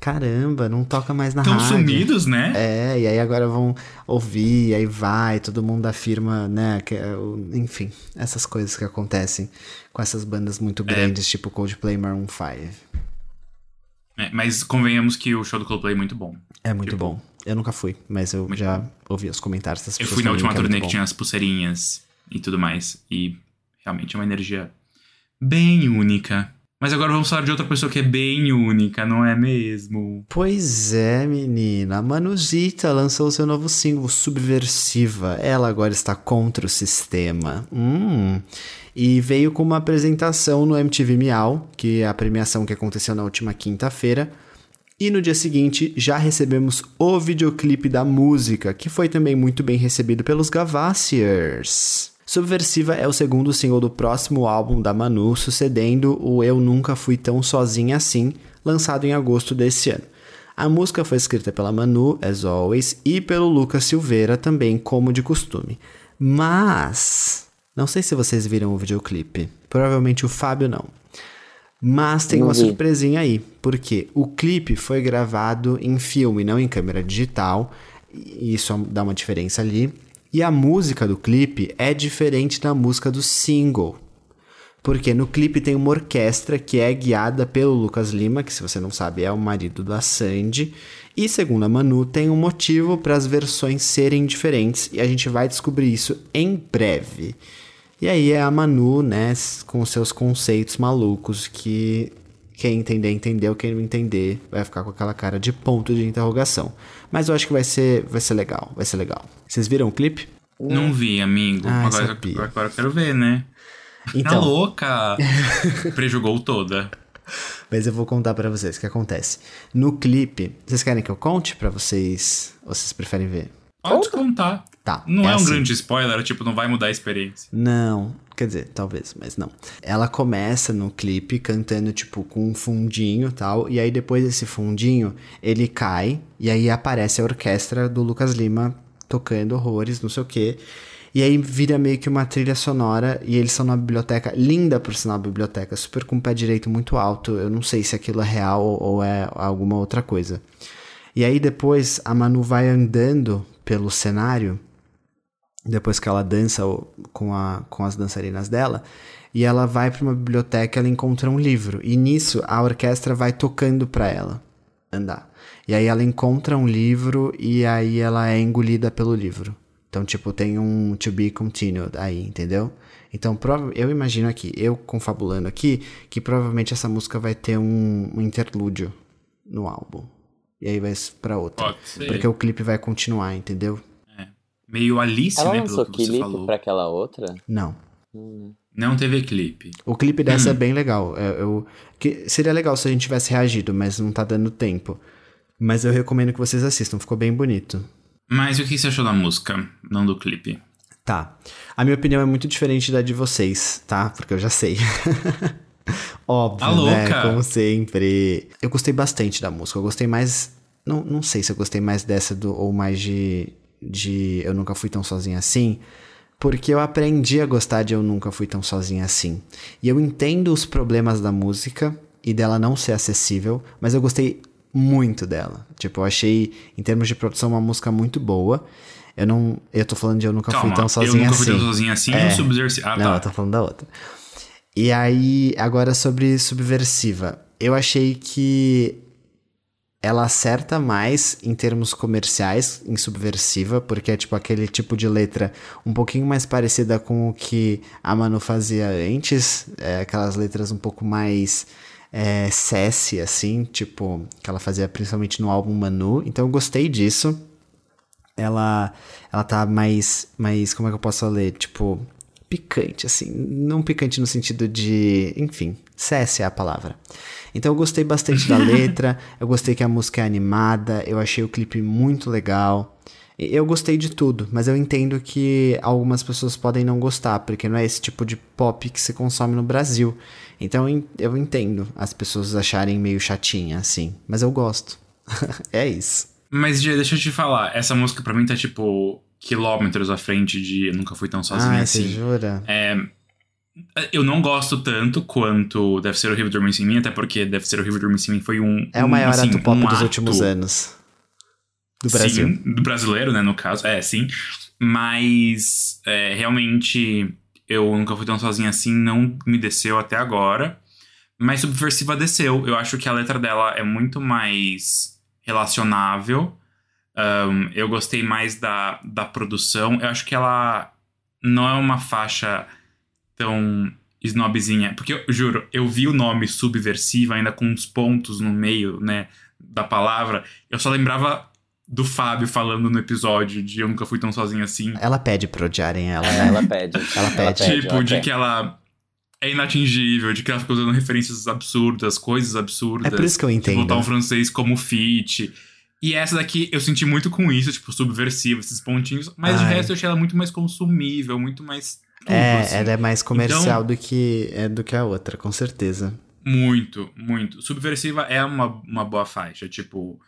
Caramba, não toca mais na Estão rádio. sumidos, né? É, e aí agora vão ouvir, aí vai, todo mundo afirma, né? Que, é enfim, essas coisas que acontecem com essas bandas muito grandes, tipo Coldplay Maroon 5. É, mas convenhamos que o show do Coldplay é muito bom. É muito bom. Eu nunca fui, mas eu já ouvi os comentários das Eu pessoas. fui na última é turnê que tinha as pulseirinhas e tudo mais. E realmente é uma energia bem única. Mas agora vamos falar de outra pessoa que é bem única, não é mesmo? Pois é, menina. A Manuzita lançou seu novo single, Subversiva. Ela agora está contra o sistema. Hum. E veio com uma apresentação no MTV Miau, que é a premiação que aconteceu na última quinta-feira. E no dia seguinte já recebemos o videoclipe da música, que foi também muito bem recebido pelos Gavassiers. Subversiva é o segundo single do próximo álbum da Manu, sucedendo o Eu Nunca Fui Tão Sozinha Assim, lançado em agosto desse ano. A música foi escrita pela Manu, as always, e pelo Lucas Silveira, também como de costume. Mas, não sei se vocês viram o videoclipe, provavelmente o Fábio não. Mas tem Não uma vi. surpresinha aí, porque o clipe foi gravado em filme, não em câmera digital, e isso dá uma diferença ali. E a música do clipe é diferente da música do single. Porque no clipe tem uma orquestra que é guiada pelo Lucas Lima, que se você não sabe é o marido da Sandy. E segundo a Manu, tem um motivo para as versões serem diferentes e a gente vai descobrir isso em breve. E aí é a Manu, né, com seus conceitos malucos que quem entender, entendeu, quem não entender vai ficar com aquela cara de ponto de interrogação. Mas eu acho que vai ser, vai ser legal, vai ser legal. Vocês viram o clipe? Não vi, amigo. Ah, agora, sabia. agora eu quero ver, né? Tá Então, louca! <laughs> Prejugou toda. Mas eu vou contar pra vocês o que acontece. No clipe, vocês querem que eu conte pra vocês? Ou vocês preferem ver? Pode contar. Tá. Não é, um assim. grande spoiler, tipo, não vai mudar a experiência. Não, quer dizer, talvez, mas não. Ela começa no clipe cantando, tipo, com um fundinho tal, e aí depois desse fundinho, ele cai, e aí aparece a orquestra do Lucas Lima tocando horrores, não sei o quê. E aí vira meio que uma trilha sonora, e eles estão numa biblioteca, linda por sinal biblioteca, super com o pé direito muito alto, eu não sei se aquilo é real ou é alguma outra coisa. E aí depois a Manu vai andando pelo cenário, depois que ela dança com, a, com as dançarinas dela, e ela vai para uma biblioteca, ela encontra um livro, e nisso a orquestra vai tocando para ela andar. E aí ela encontra um livro e aí ela é engolida pelo livro. Então, tipo, tem um to be continued aí, entendeu? Então, eu imagino aqui, eu confabulando aqui, que provavelmente essa música vai ter um, um interlúdio no álbum. E aí vai pra outra. Pode ser. Porque o clipe vai continuar, entendeu? Meio Alice, Ela né? Pelo que você clipe falou. pra aquela outra? Não. Não teve clipe. O clipe dessa é bem legal. Eu, eu- que seria legal se a gente tivesse reagido, mas não tá dando tempo. Mas eu recomendo que vocês assistam, ficou bem bonito. Mas o que você achou da música, não do clipe? Tá. A minha opinião é muito diferente da de vocês, tá? Porque eu já sei. <laughs> Óbvio, Tá né? louca? Como sempre. Eu gostei bastante da música. Eu gostei mais. Não, não sei se eu gostei mais dessa do, ou mais de, de Eu Nunca Fui Tão Sozinha Assim. Porque eu aprendi a gostar de Eu Nunca Fui Tão Sozinha Assim. E eu entendo os problemas da música. e dela não ser acessível, mas eu gostei muito dela. Tipo, eu achei, em termos de produção, uma música muito boa. Eu não. Eu tô falando de Eu Nunca Calma, Fui Tão Sozinha eu nunca Assim. fui tão sozinha assim É. ou subversiva? Ah, não, tá. eu tô falando da outra. E aí, agora sobre Subversiva. Eu achei que ela acerta mais em termos comerciais em Subversiva, porque é tipo aquele tipo de letra um pouquinho mais parecida com o que a Manu fazia antes, é, aquelas letras um pouco mais é, assim, tipo, que ela fazia principalmente no álbum Manu. Então eu gostei disso. Ela, ela tá mais, mais, como é que eu posso ler? Tipo, picante, assim. Não picante no sentido de, enfim, sassy é a palavra. Então eu gostei bastante da <laughs> letra, eu gostei que a música é animada, eu achei o clipe muito legal. Eu gostei de tudo, mas eu entendo que algumas pessoas podem não gostar, porque não é esse tipo de pop que se consome no Brasil. Então eu en- eu entendo as pessoas acharem meio chatinha, assim. Mas eu gosto. <laughs> é isso. Mas, Gê, deixa eu te falar. Essa música pra mim tá, tipo, quilômetros à frente de Eu Nunca Fui Tão Sozinha ah, assim. você jura? É, eu não gosto tanto quanto Deve Ser Horrível Dormir Sem Mim, até porque Deve Ser Horrível Dormir Sem Mim foi um... É o um, maior assim, ato pop um dos ato- últimos anos. Do Brasil. Sim, do brasileiro, né, no caso. É, sim. Mas, é, realmente, eu nunca fui tão sozinha assim, não me desceu até agora. Mas Subversiva desceu. Eu acho que a letra dela é muito mais relacionável. Ahn, eu gostei mais da, da produção. Eu acho que ela não é uma faixa tão snobzinha. Porque, eu juro, eu vi o nome Subversiva ainda com uns pontos no meio, né, da palavra. Eu só lembrava do Fábio falando no episódio de Eu Nunca Fui Tão Sozinha Assim. Ela pede pra odiarem ela, né? ela pede. Ela pede. tipo, ela de quer. que ela é inatingível, de que ela fica usando referências absurdas, coisas absurdas. É por isso que eu De entendo. botar o francês como fit. E essa daqui eu senti muito com isso, tipo, subversivo, esses pontinhos. Mas de Ai. resto eu achei ela muito mais consumível, muito mais. Tudo, É, assim. ela é mais comercial Então- do, que, é, do que a outra, com certeza. Muito, muito. Subversiva é uma, uma boa faixa. Tipo,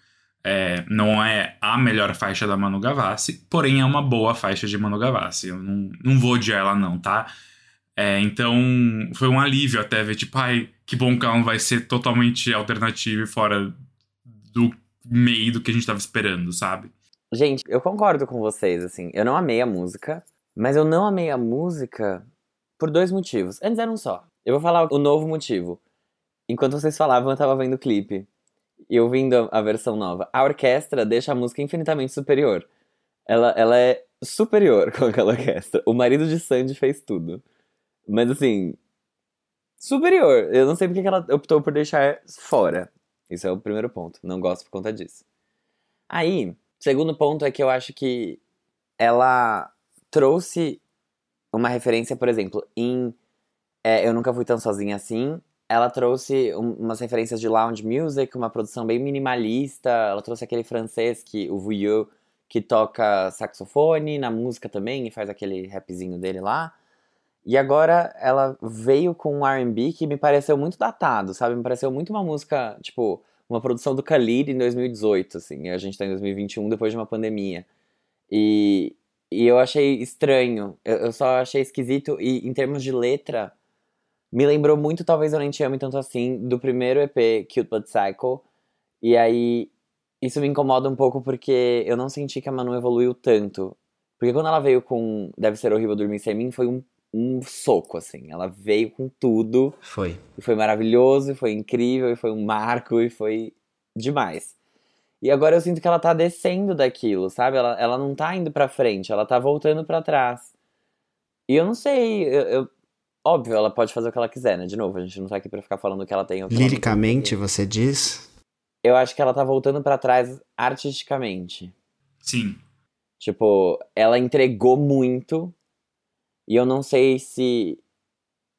é, não é a melhor faixa da Manu Gavassi, porém é uma boa faixa de Manu Gavassi. Eu não, não vou odiar ela, não, tá? É, então, foi um alívio até ver, tipo, ai, que bom que ela não vai ser totalmente alternativa e fora do meio do que a gente tava esperando, sabe? Gente, eu concordo com vocês, assim. Eu não amei a música, mas eu não amei a música por dois motivos. Antes era um só. Eu vou falar o novo motivo. Enquanto vocês falavam, eu tava vendo o clipe. E ouvindo a, versão nova. A orquestra deixa a música infinitamente superior. Ela, ela é superior <laughs> com aquela orquestra. O marido de Sandy fez tudo. Mas assim. Superior. Eu não sei porque que ela optou por deixar fora. Isso é o primeiro ponto. Não gosto por conta disso. Aí, segundo ponto é que eu acho que ela trouxe uma referência, por exemplo, em é, Eu Nunca Fui Tão Sozinha Assim. Ela trouxe um- umas referências de lounge music, uma produção bem minimalista. Ela trouxe aquele francês, que o Vuillot, que toca saxofone na música também e faz aquele rapzinho dele lá. E agora ela veio com um R&B que me pareceu muito datado, sabe? Me pareceu muito uma música, tipo, uma produção do Khalid em 2018, assim. A gente tá em 2021 depois de uma pandemia. E, e eu achei estranho. Eu, eu só achei esquisito. E em termos de letra, me lembrou muito, talvez eu nem te ame tanto assim, do primeiro EP, Cute But Psycho. E aí, isso me incomoda um pouco porque eu não senti que a Manu evoluiu tanto. Porque quando ela veio com Deve Ser Horrível Dormir Sem Mim, foi um, um soco, assim. Ela veio com tudo. Foi. E foi maravilhoso, e foi incrível, e foi um marco, e foi demais. E agora eu sinto que ela tá descendo daquilo, sabe? Ela, ela não tá indo pra frente, ela tá voltando pra trás. E eu não sei, eu, eu- óbvio, ela pode fazer o que ela quiser, né? De novo, a gente não tá aqui pra ficar falando o que ela tem que ela Liricamente, porque você diz? Eu acho que ela tá voltando pra trás artisticamente. Sim. Tipo, ela entregou muito. E eu não sei se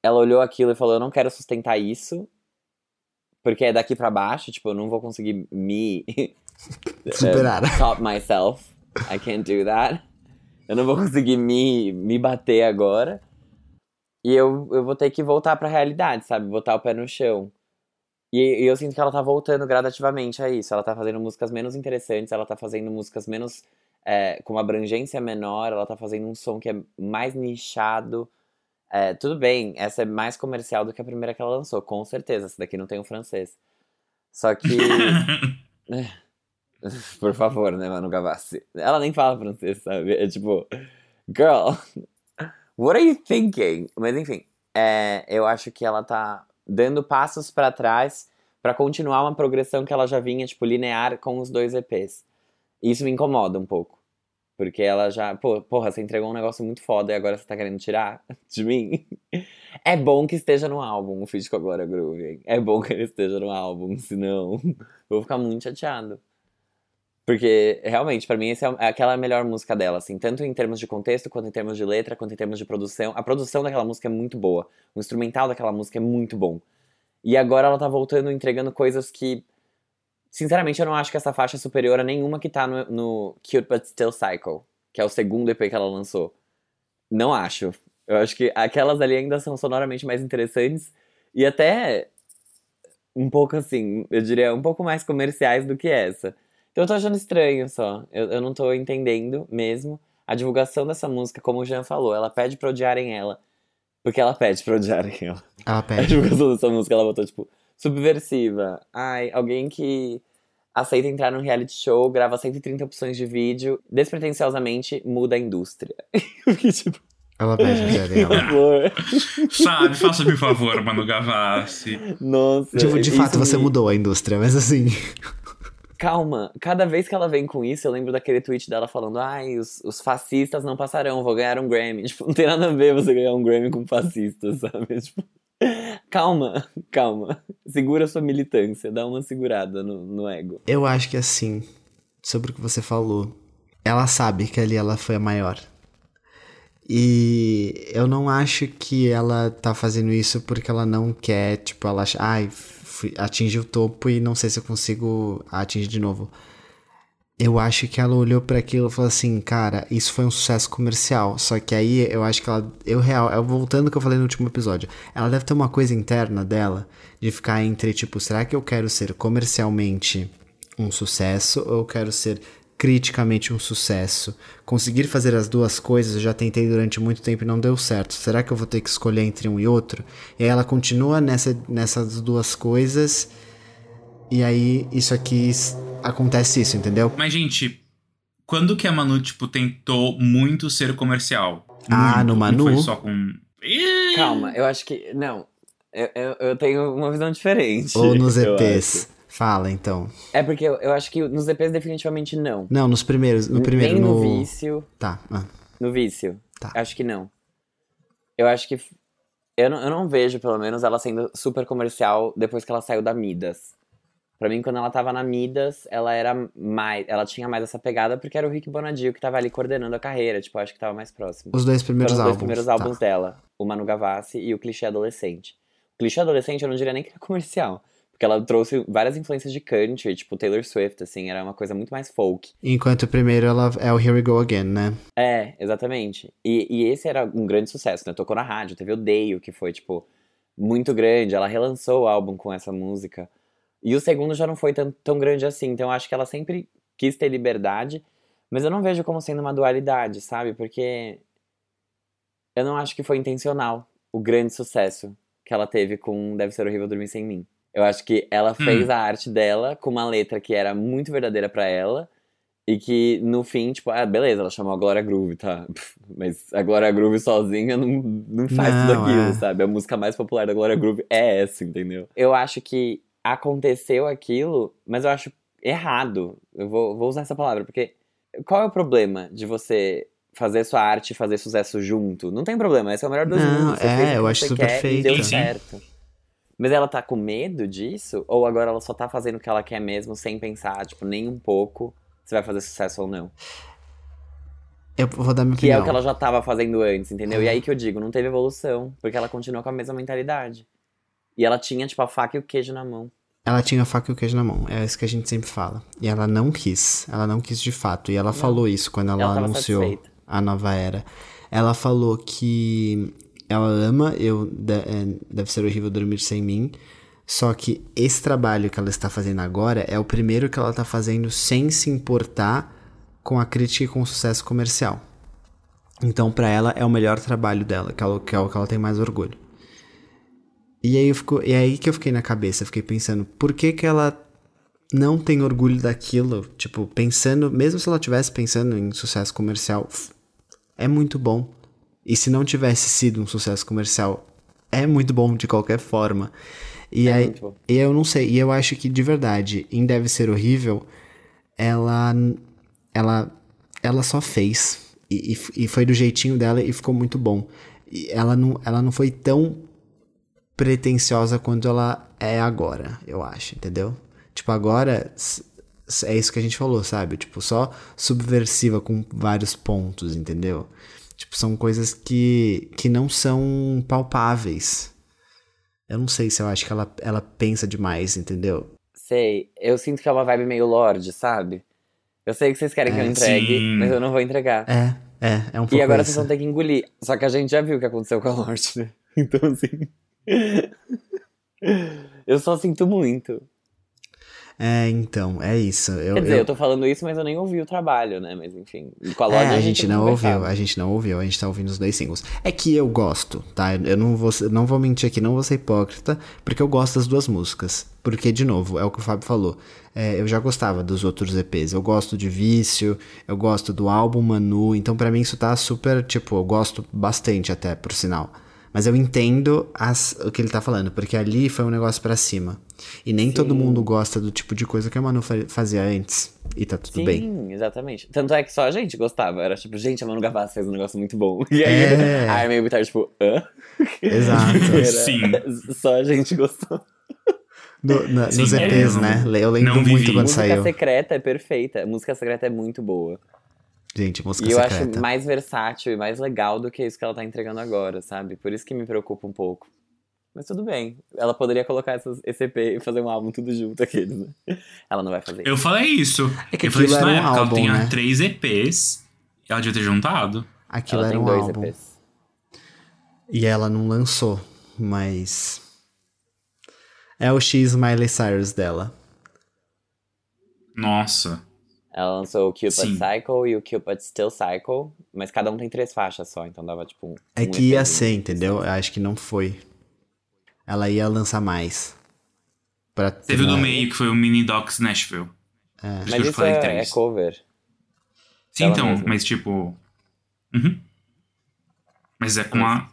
ela olhou aquilo e falou: Eu não quero sustentar isso. Porque é daqui pra baixo. Tipo, eu não vou conseguir me. Superar. <laughs> top myself. I can't do that. Eu não vou conseguir me, me bater agora. E eu, eu vou ter que voltar pra realidade, sabe? Botar o pé no chão. E, e eu sinto que ela tá voltando gradativamente a isso. Ela tá fazendo músicas menos interessantes, ela tá fazendo músicas menos é, com uma abrangência menor, ela tá fazendo um som que é mais nichado. É, tudo bem, essa é mais comercial do que a primeira que ela lançou, com certeza. Essa daqui não tem o francês. Só que. <laughs> <laughs> Por favor, né, Manu Gavassi? Ela nem fala francês, sabe? É tipo, girl, <laughs> what are you thinking? Mas enfim, é, eu acho que ela tá dando passos para trás para continuar uma progressão que ela já vinha, tipo, linear com os dois EPs. Isso me incomoda um pouco. Porque ela já. Pô, porra, você entregou um negócio muito foda e agora você tá querendo tirar <laughs> de mim? É bom que esteja no álbum o feat com a Groove. É bom que ele esteja no álbum, senão eu vou ficar muito chateado. Porque, realmente, para mim, essa é aquela melhor música dela, assim, tanto em termos de contexto, quanto em termos de letra, quanto em termos de produção. A produção daquela música é muito boa. O instrumental daquela música é muito bom. E agora ela tá voltando, entregando coisas que. Sinceramente, eu não acho que essa faixa é superior a nenhuma que tá no, no Cute But Still Cycle, que é o segundo EP que ela lançou. Não acho. Eu acho que aquelas ali ainda são sonoramente mais interessantes e até um pouco assim, eu diria, um pouco mais comerciais do que essa. Então eu tô achando estranho só. Eu, eu não tô entendendo mesmo. A divulgação dessa música, como o Jean falou, ela pede pra odiarem ela. Porque ela pede pra odiarem ela. Ela <laughs> A pede. divulgação dessa música, ela botou, tipo, subversiva. Ai, alguém que aceita entrar num reality show, grava 130 opções de vídeo, despretensiosamente muda a indústria. <laughs> Eu fiquei tipo, Ela pede pra <laughs> por ela. favor. Sabe, faça-me o favor, Manu Gavassi. Nossa. Tipo, de isso fato, você mudou a indústria, mas assim. Calma, cada vez que ela vem com isso, eu lembro daquele tweet dela falando: ai, os, os fascistas não passarão, vou ganhar um Grammy. <laughs> Tipo, não tem nada a ver você ganhar um Grammy com fascistas, <laughs> sabe? Tipo, calma, calma. Segura sua militância, dá uma segurada no, no ego. Eu acho que assim, sobre o que você falou, ela sabe que ali ela foi a maior. E eu não acho que ela tá fazendo isso porque ela não quer, tipo, ela acha, ai, fui- atingi o topo e não sei se eu consigo atingir de novo. Eu acho que ela olhou para aquilo e falou assim, cara, isso foi um sucesso comercial. Só que aí eu acho que ela, eu real, eu voltando ao que eu falei no último episódio, ela deve ter uma coisa interna dela de ficar entre tipo, será que eu quero ser comercialmente um sucesso ou eu quero ser criticamente um sucesso? Conseguir fazer as duas coisas eu já tentei durante muito tempo e não deu certo. Será que eu vou ter que escolher entre um e outro? E aí ela continua nessa, nessas duas coisas e aí isso aqui acontece isso, entendeu? Mas, gente, quando que a Manu, tipo, tentou muito ser comercial? Ah, Muito. no Não Manu? foi só com... Calma, eu acho que. Não. Eu, eu, eu tenho uma visão diferente. Ou nos acho. Fala então. É porque eu, eu acho que nos EPs definitivamente não. Não, nos primeiros, no primeiro Nem no, no vício. Tá. ah. No vício. Tá. Acho que não. Eu acho que. Eu não, eu não vejo, pelo menos, ela sendo super comercial depois que ela saiu da Midas. Pra mim, quando ela tava na Midas, ela era mais. Ela tinha mais essa pegada porque era o Rick Bonadio que tava ali coordenando a carreira. Tipo, acho que tava mais próximo. Os dois Foram primeiros os dois álbuns. primeiros tá. álbuns dela. O Manu Gavassi e o Clichê Adolescente. O Clichê Adolescente eu não diria nem que era comercial. Porque ela trouxe várias influências de country, tipo Taylor Swift, assim. Era uma coisa muito mais folk. Enquanto o primeiro ela é o Here We Go Again, né? É, exatamente. E, e esse era um grande sucesso, né? Tocou na rádio, teve Odeio, que foi, tipo, muito grande. Ela relançou o álbum com essa música. E o segundo já não foi tão, tão grande assim. Então eu acho que ela sempre quis ter liberdade, mas eu não vejo como sendo uma dualidade, sabe? Porque eu não acho que foi intencional o grande sucesso que ela teve com Deve Ser Horrível Dormir Sem Mim. Eu acho que ela fez a arte dela com uma letra que era muito verdadeira pra ela. E que no fim, tipo, ah, beleza, ela chamou a Glória Groove, tá? <laughs> Mas a Glória Groove sozinha não, não faz Não, tudo aquilo, é. sabe? A música mais popular da Glória Groove é essa, entendeu? Eu acho que aconteceu aquilo, mas eu acho errado. Eu vou, vou usar essa palavra, porque qual é o problema de você fazer sua arte e fazer sucesso junto? Não tem problema, esse é o melhor dos Não, mundos. Você é, eu acho super quer E feito. deu certo. Mas ela tá com medo disso? Ou agora ela só tá fazendo o que ela quer mesmo, sem pensar, tipo, nem um pouco se vai fazer sucesso ou não? Eu vou dar minha Que é opinião. o que ela já tava fazendo antes, entendeu? E aí que eu digo, não teve evolução, porque ela continua com a mesma mentalidade. E ela tinha, tipo, a faca e o queijo na mão. Ela tinha a faca e o queijo na mão. É isso que a gente sempre fala. E ela não quis. Ela não quis de fato. E ela falou isso quando ela, Ela anunciou satisfeita. a nova era. Ela falou que ela ama eu de- é, deve ser horrível dormir sem mim. Só que esse trabalho que ela está fazendo agora é o primeiro que ela está fazendo sem se importar com a crítica e com o sucesso comercial. Então, pra ela, é o melhor trabalho dela, que, ela, que é o que ela tem mais orgulho. E aí, eu fico, e é aí que eu fiquei na cabeça, fiquei pensando, por que que ela não tem orgulho daquilo? Tipo, pensando, mesmo se ela tivesse pensando em sucesso comercial, é muito bom. E se não tivesse sido um sucesso comercial, é muito bom de qualquer forma. E É aí, e eu não sei, e eu acho que de verdade, em Deve Ser Horrível, ela ela ela só fez e, e, e foi do jeitinho dela e ficou muito bom. E ela não, ela não foi tão pretensiosa quanto ela é agora, eu acho, entendeu? Tipo, agora é isso que a gente falou, sabe? Tipo, só subversiva com vários pontos, entendeu? Tipo, são coisas que, que não são palpáveis. Eu não sei se eu acho que ela, ela pensa demais, entendeu? Sei, eu sinto que é uma vibe meio Lorde, sabe? Eu sei que vocês querem que eu É, entregue, sim. mas eu não vou entregar. É, é, é um pouco e agora isso. vocês vão ter que engolir. Só que a gente já viu o que aconteceu com a Lorde, né? <laughs> Então, assim. <laughs> eu só sinto muito. É, então, é isso. Eu, Quer dizer, eu- eu tô falando isso, mas eu nem ouvi o trabalho, né? Mas enfim. Com a É, Lorde a gente não conversava. ouviu, a gente não ouviu, a gente tá ouvindo os dois singles. É que eu gosto, tá? Eu não vou, não vou mentir aqui, não vou ser hipócrita, porque eu gosto das duas músicas. Porque, de novo, é o que o Fábio falou. é, eu já gostava dos outros EPs. Eu gosto de Vício, eu gosto do álbum Manu, então pra mim isso tá super, tipo, eu gosto bastante até, por sinal. Mas eu entendo as- o que ele tá falando, porque ali foi um negócio pra cima. E nem todo mundo gosta do tipo de coisa que a Manu fa- fazia antes. E tá tudo Sim, bem. exatamente. Tanto é que só a gente gostava. Era tipo, gente, a Manu Gavassi fez um negócio muito bom. <laughs> E aí, É. a Armin Bittar, tipo, hã? Exato. <laughs> Era- Sim. Só a gente gostou. No- na- Sim, nos é, EPs, eu né? Eu lembro não muito vivi. quando Música saiu. secreta é perfeita. Música secreta é muito boa. Gente, música e eu secreta. acho mais versátil e mais legal do que isso que ela tá entregando agora, sabe? Por isso que me preocupa um pouco. Mas tudo bem. Ela poderia colocar essas, esse EP e fazer um álbum tudo junto, aqueles, né? Ela não vai fazer Eu falei isso. É que eu falei isso na um época. álbum, ela tinha né? três EPs. Ela devia ter juntado. Aquilo Ela era tem um dois álbum. EPs. E ela não lançou, mas. É o X Miley Cyrus dela. Nossa. Ela lançou o Cupid Sim. Cycle e o Cupid Still Cycle, mas cada um tem três faixas só, então dava tipo um. É um que ia ser, entendeu? Eu acho que não foi. Ela ia lançar mais. Pra Teve o do meio, que foi o Mini Docs Nashville. Por Mas que eu isso falei é, três. é cover. Sim, Ela então, mesma. mas tipo. Uhum. Mas é com uma.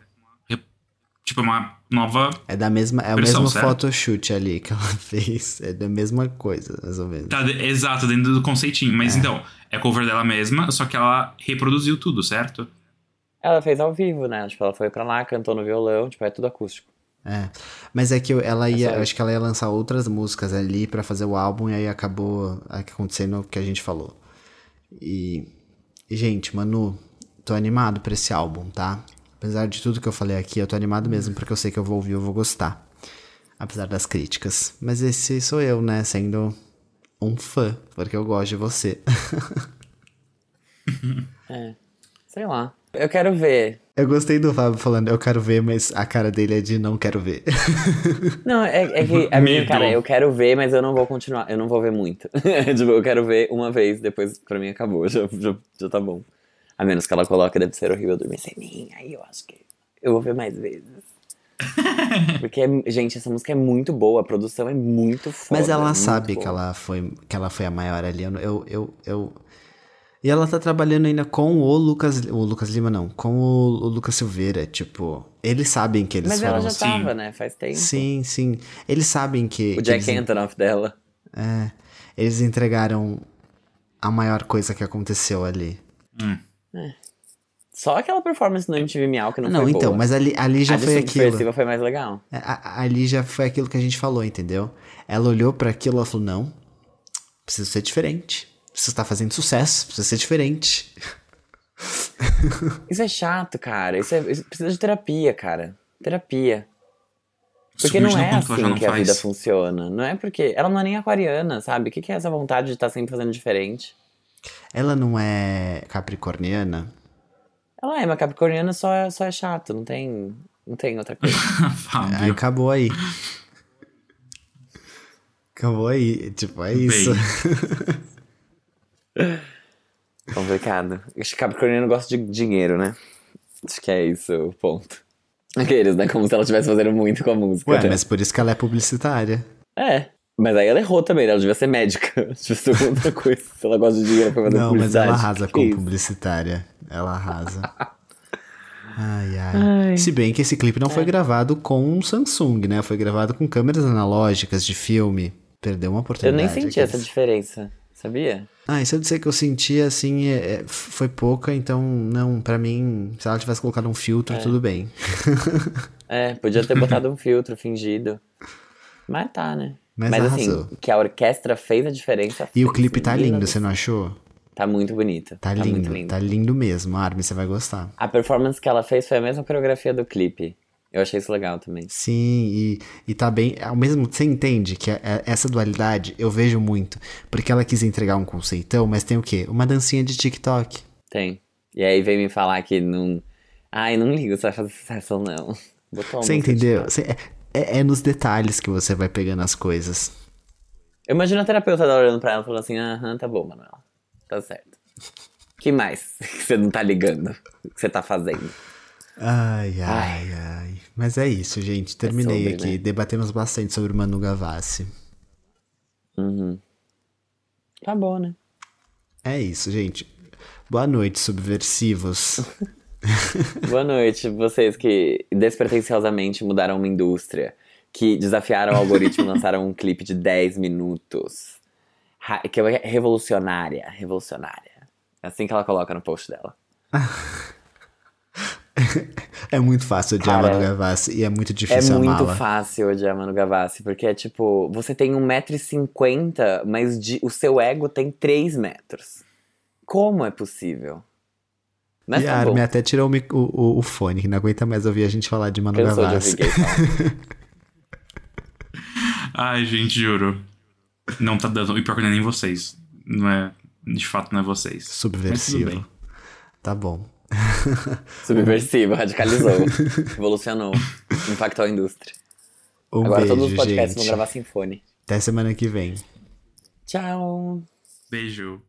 Tipo, uma nova. É da mesma. É o mesmo certo? photoshoot ali que ela <laughs> fez. É da mesma coisa, mais ou menos. Tá, de- exato, dentro do conceitinho. Mas então, é cover dela mesma, só que ela reproduziu tudo, certo? Ela fez ao vivo, né? Tipo, ela foi pra lá, cantou no violão, tipo, é tudo acústico. É. Mas é que ela ia. isso. acho que ela ia lançar outras músicas ali pra fazer o álbum e aí acabou acontecendo o que a gente falou. E. e, gente, Manu, tô animado pra esse álbum, tá? Apesar de tudo que eu falei aqui, eu tô animado mesmo porque eu sei que eu vou ouvir, eu vou gostar. Apesar das críticas. Mas esse sou eu, né? Sendo um fã, porque eu gosto de você. <laughs> É. Sei lá. Eu quero ver. Eu gostei do Fábio falando, eu quero ver, mas a cara dele é de não quero ver. <laughs> Não, é, é que a minha Medo. cara, eu quero ver, mas eu não vou continuar, eu não vou ver muito. <laughs> tipo, eu quero ver uma vez, depois pra mim acabou, já, já, já tá bom. A menos que ela coloque deve ser horrível dormir sem mim, aí eu acho que eu vou ver mais vezes. <laughs> Porque, gente, essa música é muito boa, a produção é muito foda. Mas ela muito sabe boa. que ela, foi, que ela foi a maior ali. Eu, eu, eu, eu- E ela tá trabalhando ainda com o Lucas. O Lucas Lima, não. Com o, o Lucas Silveira. Tipo, eles sabem que eles Mas foram. ela já Sim. tava, né? Faz tempo. Sim, sim. Eles sabem que. O Jack eles, Antonoff dela. é, eles entregaram a maior coisa que aconteceu ali. Só aquela performance no MTV Miau que não, Não, foi então, boa. mas ali, ali já a foi aquilo. Foi mais legal. É, a- Ali já foi aquilo que a gente falou, entendeu? Ela olhou pra aquilo e falou: não, preciso ser diferente. Preciso estar fazendo sucesso, preciso ser diferente. <laughs> Isso é chato, cara. Isso, é, isso precisa de terapia, cara. Terapia. Porque não é assim não que a faz. vida funciona. Não é porque. Ela não é nem aquariana, sabe? O que que é essa vontade de estar sempre fazendo diferente? Ela não é capricorniana? Ela é, mas capricorniana só é, só é chato, não tem, não tem outra coisa. <laughs> Aí acabou aí. <laughs> Acabou aí. Tipo, é isso. <laughs> Complicado. Acho que Capricorniano gosta de dinheiro, né? Acho que é isso o ponto. Aqueles, né? Como se ela estivesse fazendo muito com a música. Ué, mas por isso que ela é publicitária. É. Mas aí ela errou também, né? Ela devia ser médica. <laughs> devia ser coisa. Se ela gosta de dinheiro pra fazer Não, mas ela arrasa Que como isso? publicitária. Ela arrasa. <laughs> Ai, ai, Ai. É. Se bem que esse clipe não foi gravado com um Samsung, né? Foi gravado com câmeras analógicas de filme. Perdeu uma Eu oportunidade. nem senti essa aqueles. diferença, sabia? Ah, e se eu disser que eu senti, assim, é- é- foi pouca, então, não, pra mim, se ela tivesse colocado um filtro, tudo bem. <laughs> É, podia ter botado um <laughs> filtro fingido. Mas tá, né? Mas assim, arrasou. que a orquestra fez a diferença. E o clipe tá lindo, do você não achou? Tá muito bonito. Tá, muito lindo, lindo. tá lindo mesmo. Armin, você vai gostar. A performance que ela fez foi a mesma coreografia do clipe. Eu achei isso legal também. Sim, e, e tá bem. Ao mesmo você entende que é- é- essa dualidade eu vejo muito. Porque ela quis entregar um conceitão, mas tem o quê? Uma dancinha de TikTok. Tem. E aí veio me falar que não. Ai, não ligo se vai fazer sucesso ou não. Botou Você entendeu? Você- é, é- é nos detalhes que você vai pegando as coisas. Eu imagino a terapeuta olhando pra ela e falando assim: aham, tá bom, Manuela. Tá certo. que mais <laughs> que você não tá ligando? Que você tá fazendo? Ai, ai, ai. Mas é isso, gente. Terminei sobre, aqui. né? Debatemos bastante sobre o Manu Gavassi. Uhum. Tá bom, né? É isso, gente. Boa noite, subversivos. <laughs> Boa noite, vocês que despretensiosamente mudaram uma indústria, que desafiaram o algoritmo e <laughs> lançaram um clipe de 10 minutos. Que é revolucionária, revolucionária. É assim que ela coloca no post dela. <laughs> <laughs> É muito fácil odiar Cara, Manu Gavassi e é muito É difícil muito amá-la. fácil odiar Manu Gavassi, porque é tipo, você tem 1,50m, mas de- o seu ego tem 3 metros. Como é possível? Mas e tá a. Armin até tirou o, o, o- o fone, que não aguenta mais ouvir a gente falar de Manu Cansou de Gavassi. falar. <laughs> Ai, gente, juro. Não tá dando. E pior que não é nem vocês. Não é. De fato, não é vocês. Subversivo. Tá bom. <laughs> Subversivo, radicalizou, <laughs> evolucionou, impactou a indústria. Um Agora beijo, todos os podcasts gente. vão gravar sinfone. Até semana que vem. Tchau! Beijo.